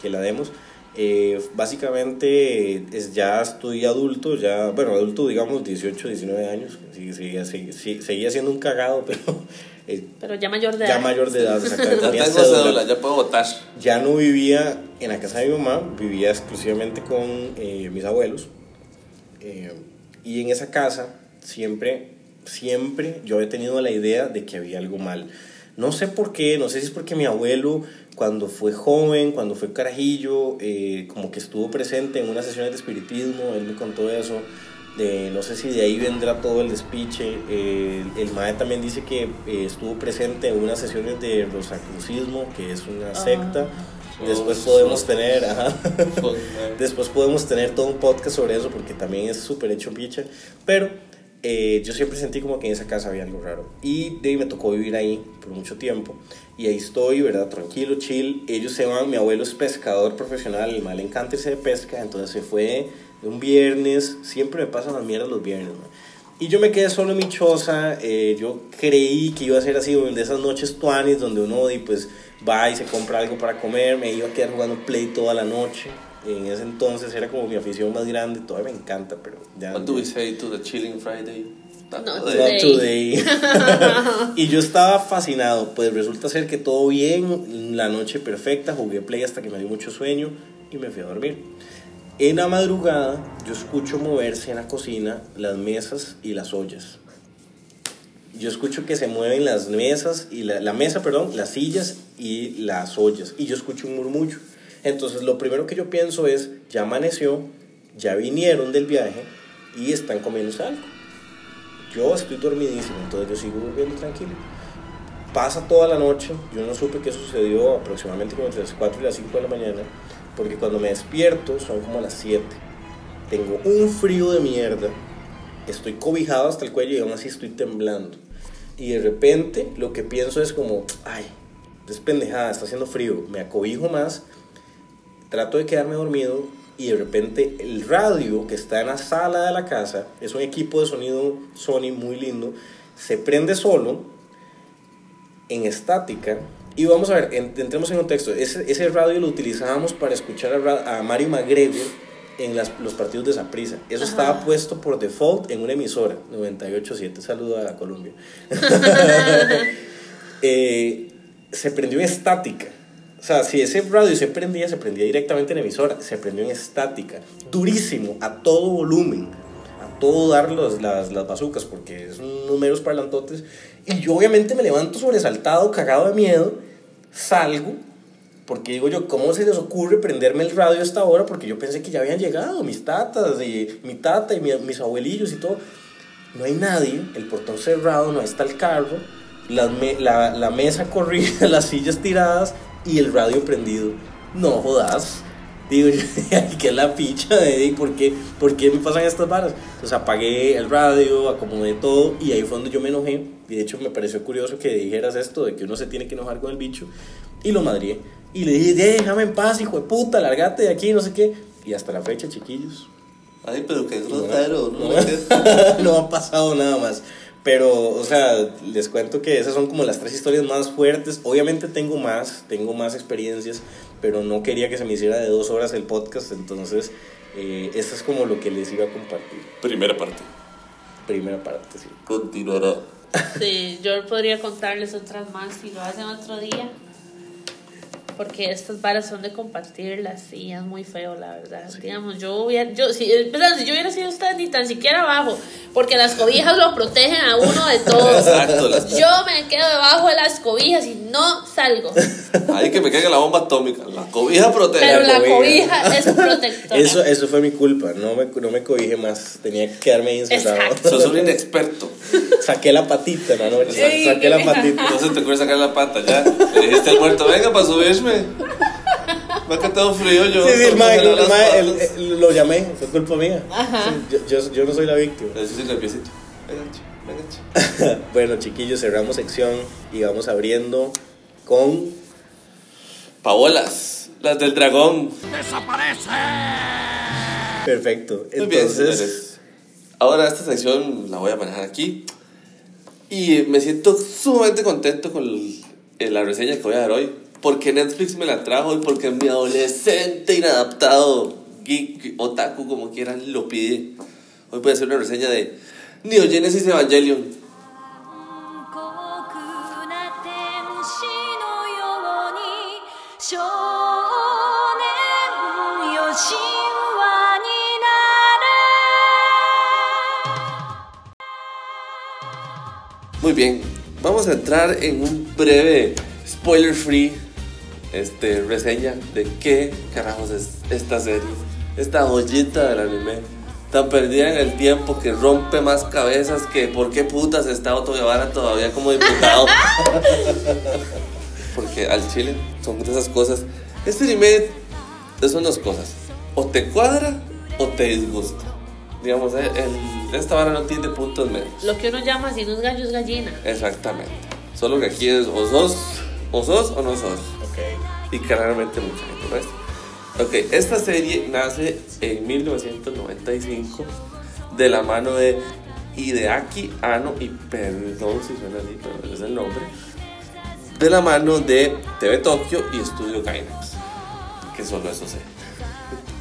que la demos. Eh, básicamente es, ya estoy adulto, ya, bueno, adulto digamos 18, 19 años, sí, seguía, sí, sí, seguía siendo un cagado, pero eh, Pero ya mayor de ya edad. mayor de edad, exactamente. Ya tengo cédula. cédula, ya puedo votar. Ya no vivía en la casa de mi mamá, vivía exclusivamente con eh, mis abuelos. Eh, y en esa casa siempre, siempre yo he tenido la idea de que había algo mal. No sé por qué, no sé si es porque mi abuelo cuando fue joven, cuando fue carajillo, eh, como que estuvo presente en unas sesiones de espiritismo, él me contó eso. De, no sé si de ahí vendrá todo el despiche. Eh, el, MAE también dice que eh, estuvo presente en unas sesiones de rosacrucismo, que es una secta. Después podemos tener, ajá. Después podemos tener todo un podcast sobre eso porque también es súper hecho picha. Pero eh, yo siempre sentí como que en esa casa había algo raro. Y de me tocó vivir ahí por mucho tiempo. Y ahí estoy, ¿verdad? Tranquilo, chill. Ellos se van, mi abuelo es pescador profesional, el mal encanta irse de pesca. Entonces se fue un viernes. Siempre me pasan las mierdas los viernes, ¿no? Y yo me quedé solo en mi choza. eh, yo creí que iba a ser así, de esas noches tuanis donde uno y pues va y se compra algo para comer. Me iba a quedar jugando Play toda la noche. En ese entonces era como mi afición más grande. Todavía me encanta, pero ya. What do we say to the chilling Friday? Not today. Not today. y yo estaba fascinado. Pues resulta ser que todo bien, la noche perfecta, jugué play hasta que me dio mucho sueño y me fui a dormir. En la madrugada yo escucho moverse en la cocina las mesas y las ollas. Yo escucho que se mueven las mesas y la, la mesa, perdón, las sillas y las ollas. Y yo escucho un murmullo. Entonces lo primero que yo pienso es, ya amaneció, ya vinieron del viaje y están comiéndose algo. Yo estoy dormidísimo, entonces yo sigo durmiendo tranquilo. Pasa toda la noche, yo no supe qué sucedió aproximadamente como entre las 4 y las 5 de la mañana, porque cuando me despierto son como las 7. Tengo un frío de mierda, estoy cobijado hasta el cuello y aún así estoy temblando. Y de repente lo que pienso es como, ay, es pendejada, está haciendo frío, me acobijo más, trato de quedarme dormido y de repente el radio que está en la sala de la casa, es un equipo de sonido Sony muy lindo, se prende solo en estática. Y vamos a ver, en- entremos en contexto. Ese, ese radio lo utilizábamos para escuchar a Mario McGregor en las- los partidos de Saprissa. Eso Ajá. estaba puesto por default en una emisora, 98.7. Saludo a Colombia. Eh, se prendió en estática. O sea, si ese radio se prendía, se prendía directamente en emisora. Se prendió en estática. Durísimo, a todo volumen. A todo dar los- las, las bazucas, porque es unos meros parlantotes. Y yo obviamente me levanto sobresaltado, cagado de miedo. Salgo, porque digo yo, ¿cómo se les ocurre prenderme el radio a esta hora? Porque yo pensé que ya habían llegado mis tatas, y mi tata y mi- mis abuelillos y todo. No hay nadie, el portón cerrado, no está el carro, las me- la, la mesa corrida, las sillas tiradas y el radio prendido. No jodas. Digo yo, "Ay, ¿qué es la picha? De, ¿por, qué, ¿Por qué me pasan estas varas? Entonces apagué el radio, acomodé todo y ahí fue donde yo me enojé. Y de hecho me pareció curioso que dijeras esto de que uno se tiene que enojar con el bicho. Y lo madrié. Y le dije, déjame en paz, hijo de puta, largate de aquí, no sé qué. Y hasta la fecha, chiquillos, Ay, pero qué no, grosero, ¿no? no, no ha pasado nada más. Pero, o sea, les cuento que esas son como las tres historias más fuertes. Obviamente tengo más, tengo más experiencias, pero no quería que se me hiciera de dos horas el podcast. Entonces, eh, esto es como lo que les iba a compartir. Primera parte. Primera parte, sí. Continuará. Sí, yo podría contarles otras más si lo hacen otro día. Porque estas varas son de compartirlas y es muy feo, la verdad. Digamos, yo hubiera, yo, si, perdón, si yo hubiera sido usted ni tan siquiera abajo, porque las cobijas lo protegen a uno de todo. Exacto. las- Yo me quedo debajo de las cobijas y no salgo. Ay, que me caiga la bomba atómica. La cobija protege. Pero la cobija. cobija es protectora. Eso, eso fue mi culpa, no me, no me cobije más, tenía que quedarme ahí encerrado. Sos un inexperto. Saqué la patita la noche, Sí, saqué la patita. No se te ocurre sacar la pata ya. Le dijiste al muerto, venga para subirme. Va que tengo frío yo. Sí, sí, el mae- me el las mae- el- patas. el- lo llamé, fue culpa mía. Sí, yo, yo, yo no soy la víctima. Venga. Bueno, chiquillos, cerramos sección y vamos abriendo con. Paolas, las del dragón. Perfecto. Muy bien, Entonces. Ahora esta sección la voy a manejar aquí. Y me siento sumamente contento con el- la reseña que voy a dar hoy porque Netflix me la trajo y porque mi adolescente inadaptado, geek, otaku, como quieran, lo pide. Hoy voy a hacer una reseña de Neo Genesis Evangelion. Muy bien, vamos a entrar en un breve spoiler free este, reseña de qué carajos es esta serie, esta joyita del anime, tan perdida en el tiempo que rompe más cabezas que por qué putas está Otto Guevara todavía como diputado. Porque al chile son de esas cosas. Este anime son dos cosas, o te cuadra o te disgusta. Digamos, el- el- esta vara no tiene puntos medios. Lo que uno llama si no es gallo es gallina. Exactamente. Solo que aquí es o sos, o sos o no sos. Y claramente mucha gente no es. Ok, esta serie nace en 1995 de la mano de Hideaki Anno, y perdón si suena así, pero es el nombre, de la mano de TV Tokyo y Studio Gainax, que solo eso sé,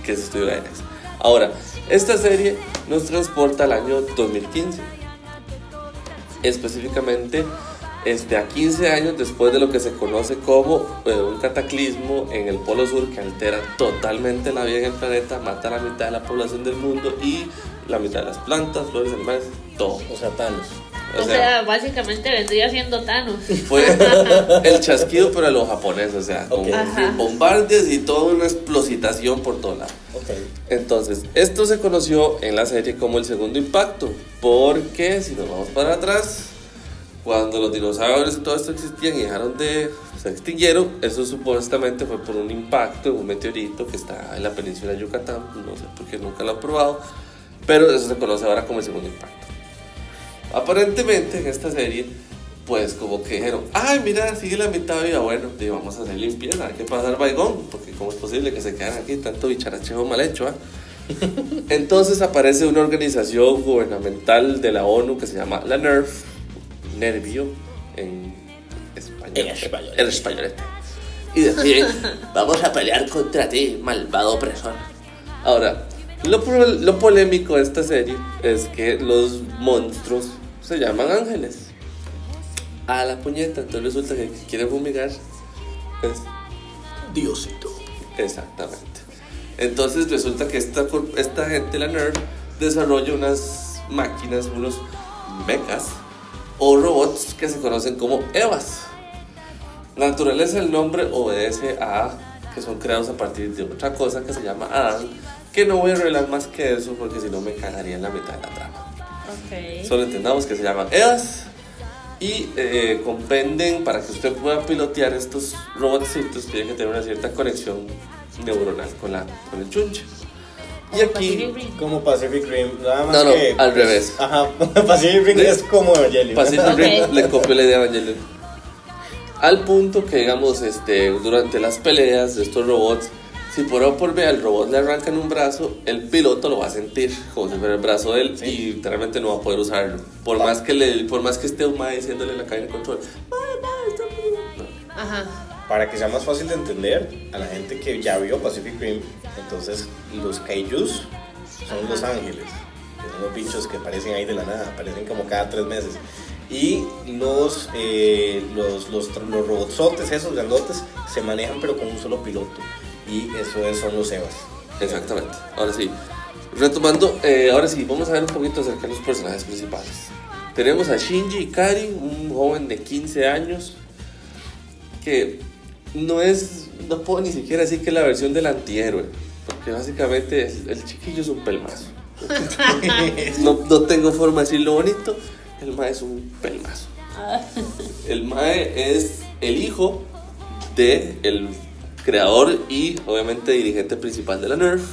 que es Studio Gainax. Ahora, esta serie nos transporta al año 2015 específicamente este, a 15 años después de lo que se conoce como eh, un cataclismo en el Polo Sur que altera totalmente la vida en el planeta, mata a la mitad de la población del mundo y la mitad de las plantas, flores, animales, todo. O sea, Thanos. O O sea, sea, básicamente vendría siendo Thanos. fue el chasquido pero a los japoneses, o sea, con Ok. Ajá. bombardes y toda una explositación por todo lado. Entonces, esto se conoció en la serie como el segundo impacto, porque si nos vamos para atrás, cuando los dinosaurios y todo esto existían y dejaron de se extinguieron, eso supuestamente fue por un impacto de un meteorito que está en la península de Yucatán, no sé por qué nunca lo he probado, pero eso se conoce ahora como el segundo impacto. Aparentemente en esta serie, pues como que dijeron, ay mira, sigue la mitad viva, bueno, y vamos a hacer limpieza, hay que pasar baigón, porque cómo es posible que se quedan aquí tanto bicharacheo mal hecho, ah?". Entonces aparece una organización gubernamental de la ONU que se llama la NERF, Nervio en español. En español. En españolete. Y deciden, vamos a pelear contra ti, malvado opresor. Ahora, lo, lo polémico de esta serie es que los monstruos se llaman ángeles. A la puñeta, entonces resulta que quieren fumigar. Pues, Diosito. Exactamente. Entonces resulta que esta, esta gente, la NERD, desarrolla unas máquinas, unos mechas o robots que se conocen como EVAs. La naturaleza del nombre obedece a que son creados a partir de otra cosa que se llama Adán, que no voy a revelar más que eso porque si no me cagaría en la mitad de la trama. Ok. Solo entendamos que se llaman EVAs y eh, compenden para que usted pueda pilotear estos robotcitos tiene que tener una cierta conexión neuronal con, la, con el chunche. Y aquí. Como Pacific Rim. Nada más No, no, que, pues, al revés. Ajá. Pacific Rim ¿Sí? es como Evangelion. Pacific Ok. Rim le copió la idea a Evangelion. Al punto que, digamos, este, durante las peleas de estos robots, si por A o por B al robot le arrancan un brazo, el piloto lo va a sentir como si fuera el brazo de él y literalmente no va a poder usarlo. Por más que, le, por más que esté un mae diciéndole en la cadena de control, "Ay, no, está bien". No. Ajá. Para que sea más fácil de entender a la gente que ya vio Pacific Rim, entonces los kaijus son los ángeles, que son los bichos que aparecen ahí de la nada, aparecen como cada tres meses. Y los, eh, los, los, los robotsotes, esos grandotes, se manejan pero con un solo piloto. Y eso es- son los Evas. Exactamente. Ahora sí. Retomando, eh, ahora sí, vamos a ver un poquito acerca de los personajes principales. Tenemos a Shinji Ikari, un joven de 15 años que no es, no puedo ni siquiera decir que es la versión del antihéroe, porque básicamente el, el chiquillo es un pelmazo. No, no tengo forma de decirlo bonito, el mae es un pelmazo. El mae es el hijo de el creador y obviamente dirigente principal de la NERF,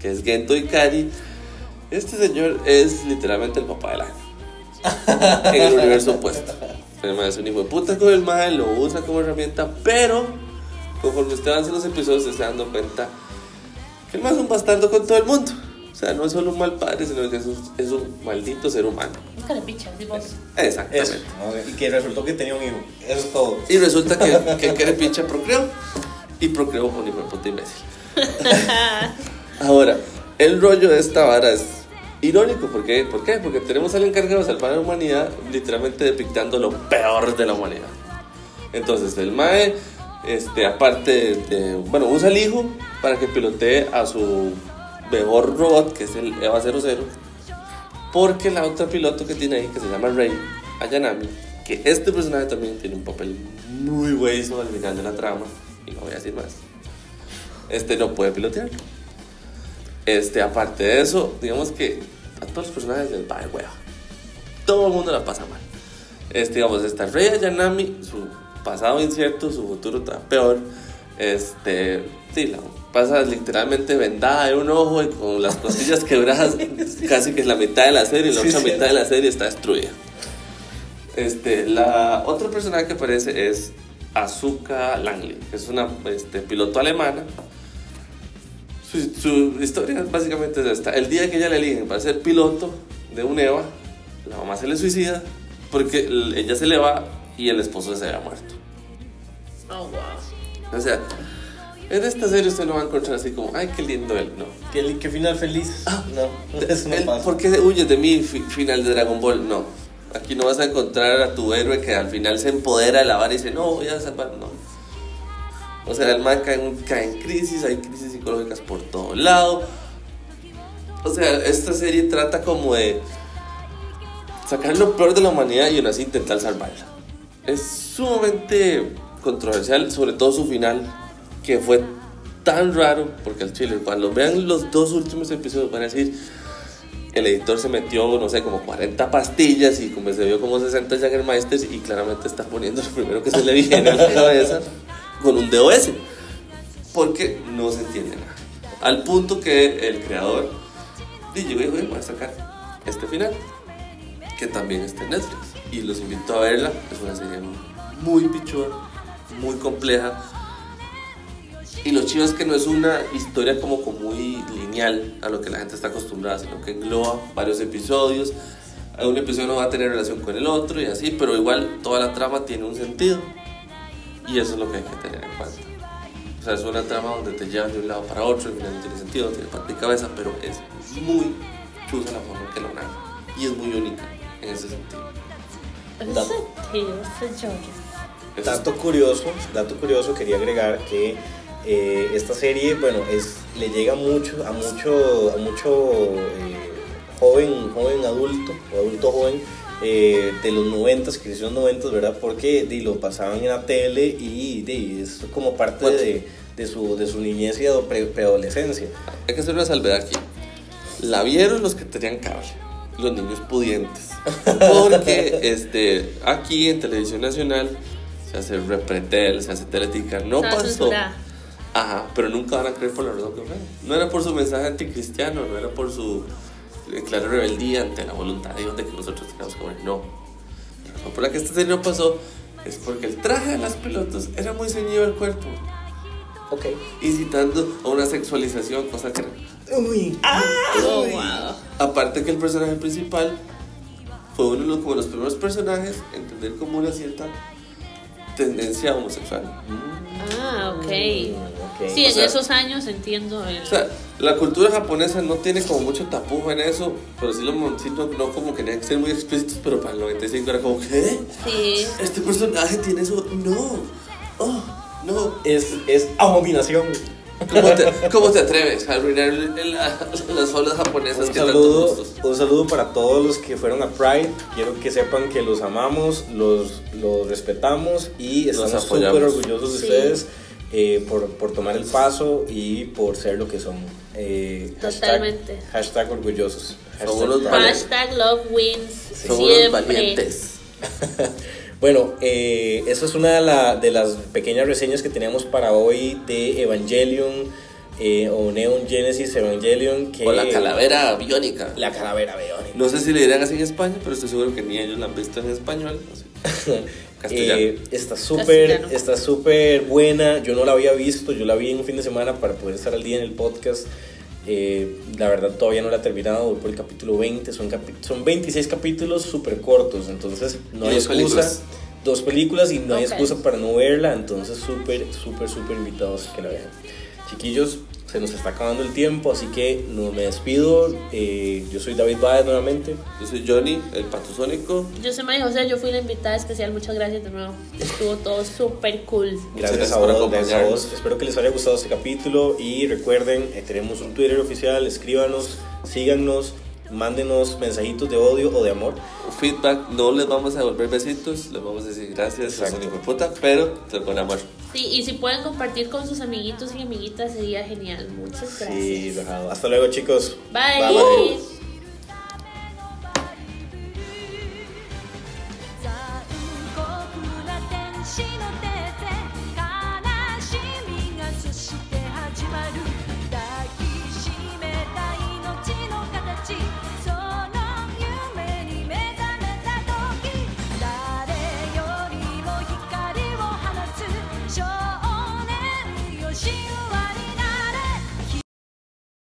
que es Gento Ikari. Este señor es literalmente el papá del año. en el universo opuesto. El mae es un hijo de puta con el mae, lo usa como herramienta, pero conforme usted avanza los episodios, se está dando cuenta que el mae es un bastardo con todo el mundo. O sea, no es solo un mal padre, sino que es un, es un maldito ser humano. Nunca le pichas, digo. Exactamente. Eso. ¿no? Y que resultó que tenía un hijo. Eso es todo. Y resulta que, que Kerepicha procreó. Y procreó con un hijo de puta imbécil. Ahora, el rollo de esta vara es irónico. ¿por qué? ¿Por qué? Porque tenemos al encargado de salvar a la humanidad literalmente depictando lo peor de la humanidad. Entonces, el Mae, este, aparte de. Bueno, usa al hijo para que pilotee a su mejor robot, que es el EVA 00. Porque la otra piloto que tiene ahí, que se llama Rey Ayanami, que este personaje también tiene un papel muy hueso al final de la trama, y no voy a decir más, este no puede pilotear. Este, aparte de eso, digamos que a todos los personajes les va de hueva. Todo el mundo la pasa mal. Este, digamos, está Rey Ayanami, su pasado incierto, su futuro está peor. Este, sí, la pasa literalmente vendada de un ojo y con las costillas quebradas casi que es la mitad de la serie la Sí, otra sí. mitad de la serie está destruida. Este, la otra personaje que aparece es Azuka Langley, que es una este, piloto alemana. Su, su historia básicamente es esta. El día que ella le eligen para ser piloto de un EVA, la mamá se le suicida porque el- ella se le va y el esposo se había muerto. Oh, wow. O sea, en esta serie usted no va a encontrar así como, ay, qué lindo él, no. ¿Qué, qué final feliz? no, eso no pasa. ¿Por qué huyes de mí, fi- final de Dragon Ball? No. Aquí no vas a encontrar a tu héroe que al final se empodera de la vara y dice, no, voy a salvar. No. O sea, el man cae en, cae en crisis, hay crisis psicológicas por todo lado. O sea, esta serie trata como de sacar lo peor de la humanidad y aún así intentar salvarla. Es sumamente controversial, sobre todo su final, que fue tan raro, porque al chile, cuando vean los dos últimos episodios van a decir, el editor se metió, no sé, como 40 pastillas y como se vio como 60 Jaggermeisters y claramente está poniendo lo primero que se le viene a la cabeza con un DOS. Porque no se entiende nada. Al punto que el creador dijo, "Oye, voy a sacar este final, que también está en Netflix. Y los invito a verla. Es una serie muy pichuda, muy compleja. Y lo chido es que no es una historia como, muy lineal a lo que la gente está acostumbrada, sino que engloba varios episodios. Un episodio no va a tener relación con el otro y así, pero igual toda la trama tiene un sentido. Y eso es lo que hay que tener en cuenta. O sea, es una trama donde te llevan de un lado para otro, al final no tiene sentido, tiene parte y cabeza, pero es muy chusa la forma en que lo narra. Y es muy única en ese sentido. Dato curioso, dato curioso, quería agregar que eh, esta serie, bueno, es, le llega mucho, a mucho, a mucho eh, joven, joven adulto, o adulto joven, eh, de los noventas, que creció en los noventas, ¿verdad? Porque di, lo pasaban en la tele y di, es como parte Bueno. de, de su, de su niñez y pre- preadolescencia. Hay que hacer una salvedad aquí. La vieron los que tenían cable, los niños pudientes. Porque este, aquí en Televisión Nacional se hace Repretel, se hace Teletica. No Estaba pasó. censurada. Ajá, pero nunca van a creer por la razón que fue. No era por su mensaje anticristiano, no era por su eh, clara rebeldía ante la voluntad de Dios de que nosotros tengamos que morir. No. La razón por la que esta serie no pasó es porque el traje de las pilotos era muy ceñido al cuerpo. Ok. incitando a una sexualización, cosa que... Uy. Oh, wow. Aparte que el personaje principal fue uno de los, como los primeros personajes en tener como una cierta tendencia homosexual. Ah, ok. ok. Sí, O en sea- esos años entiendo el... O sea, la cultura japonesa no tiene como mucho tapujo en eso, pero sí, lo, sí no, no como que tenían que ser muy explícitos, pero para el 95 era como, ¿qué? Sí. Este personaje tiene eso, no, oh, no. Es, es abominación. ¿Cómo te, cómo te atreves a arruinar el- las olas japonesas Un que tanto saludo, gustos? un saludo para todos los que fueron a Pride. Quiero que sepan que los amamos, los, los respetamos y estamos súper orgullosos de Sí. ustedes eh, por, por tomar el paso y por ser lo que son. Eh, Totalmente. Hashtag, hashtag orgullosos. Somos Hashtag. Hashtag love wins. Somos los siempre. valientes. Bueno, eh, esa es una de, la- de las pequeñas reseñas que teníamos para hoy de Evangelion. eh, o Neon Genesis Evangelion. Que, O la calavera biónica. La calavera biónica. No sé si le dirán así en España, pero estoy seguro que ni ellos la han visto en español. así. Castellano. Eh, está súper está súper buena. Yo no la había visto, yo la vi en un fin de semana para poder estar al día en el podcast. Eh, la verdad todavía no la he terminado, voy por el capítulo 20, son, capi- son 26 capítulos súper cortos, entonces no hay excusa. películas. Dos películas y no hay excusa para no verla, entonces súper, súper, súper invitados a que la vean. Chiquillos, se nos está acabando el tiempo, así que no me despido. Eh, yo soy David Baez nuevamente. Yo soy Johnny, el pato sónico. Yo soy María José, yo fui la invitada especial, muchas gracias de nuevo. Estuvo todo súper cool. Gracias gracias a por vos, a. Espero que les haya gustado este capítulo y recuerden, eh, tenemos un Twitter oficial, escríbanos, síganos, mándenos mensajitos de odio o de amor. Feedback, no les vamos a devolver besitos, les vamos a decir gracias, Exacto. hijo de puta, pero con amor. Sí, y si pueden compartir con sus amiguitos y amiguitas sería genial. Muchas gracias. Sí. Hasta luego chicos. Bye. bye.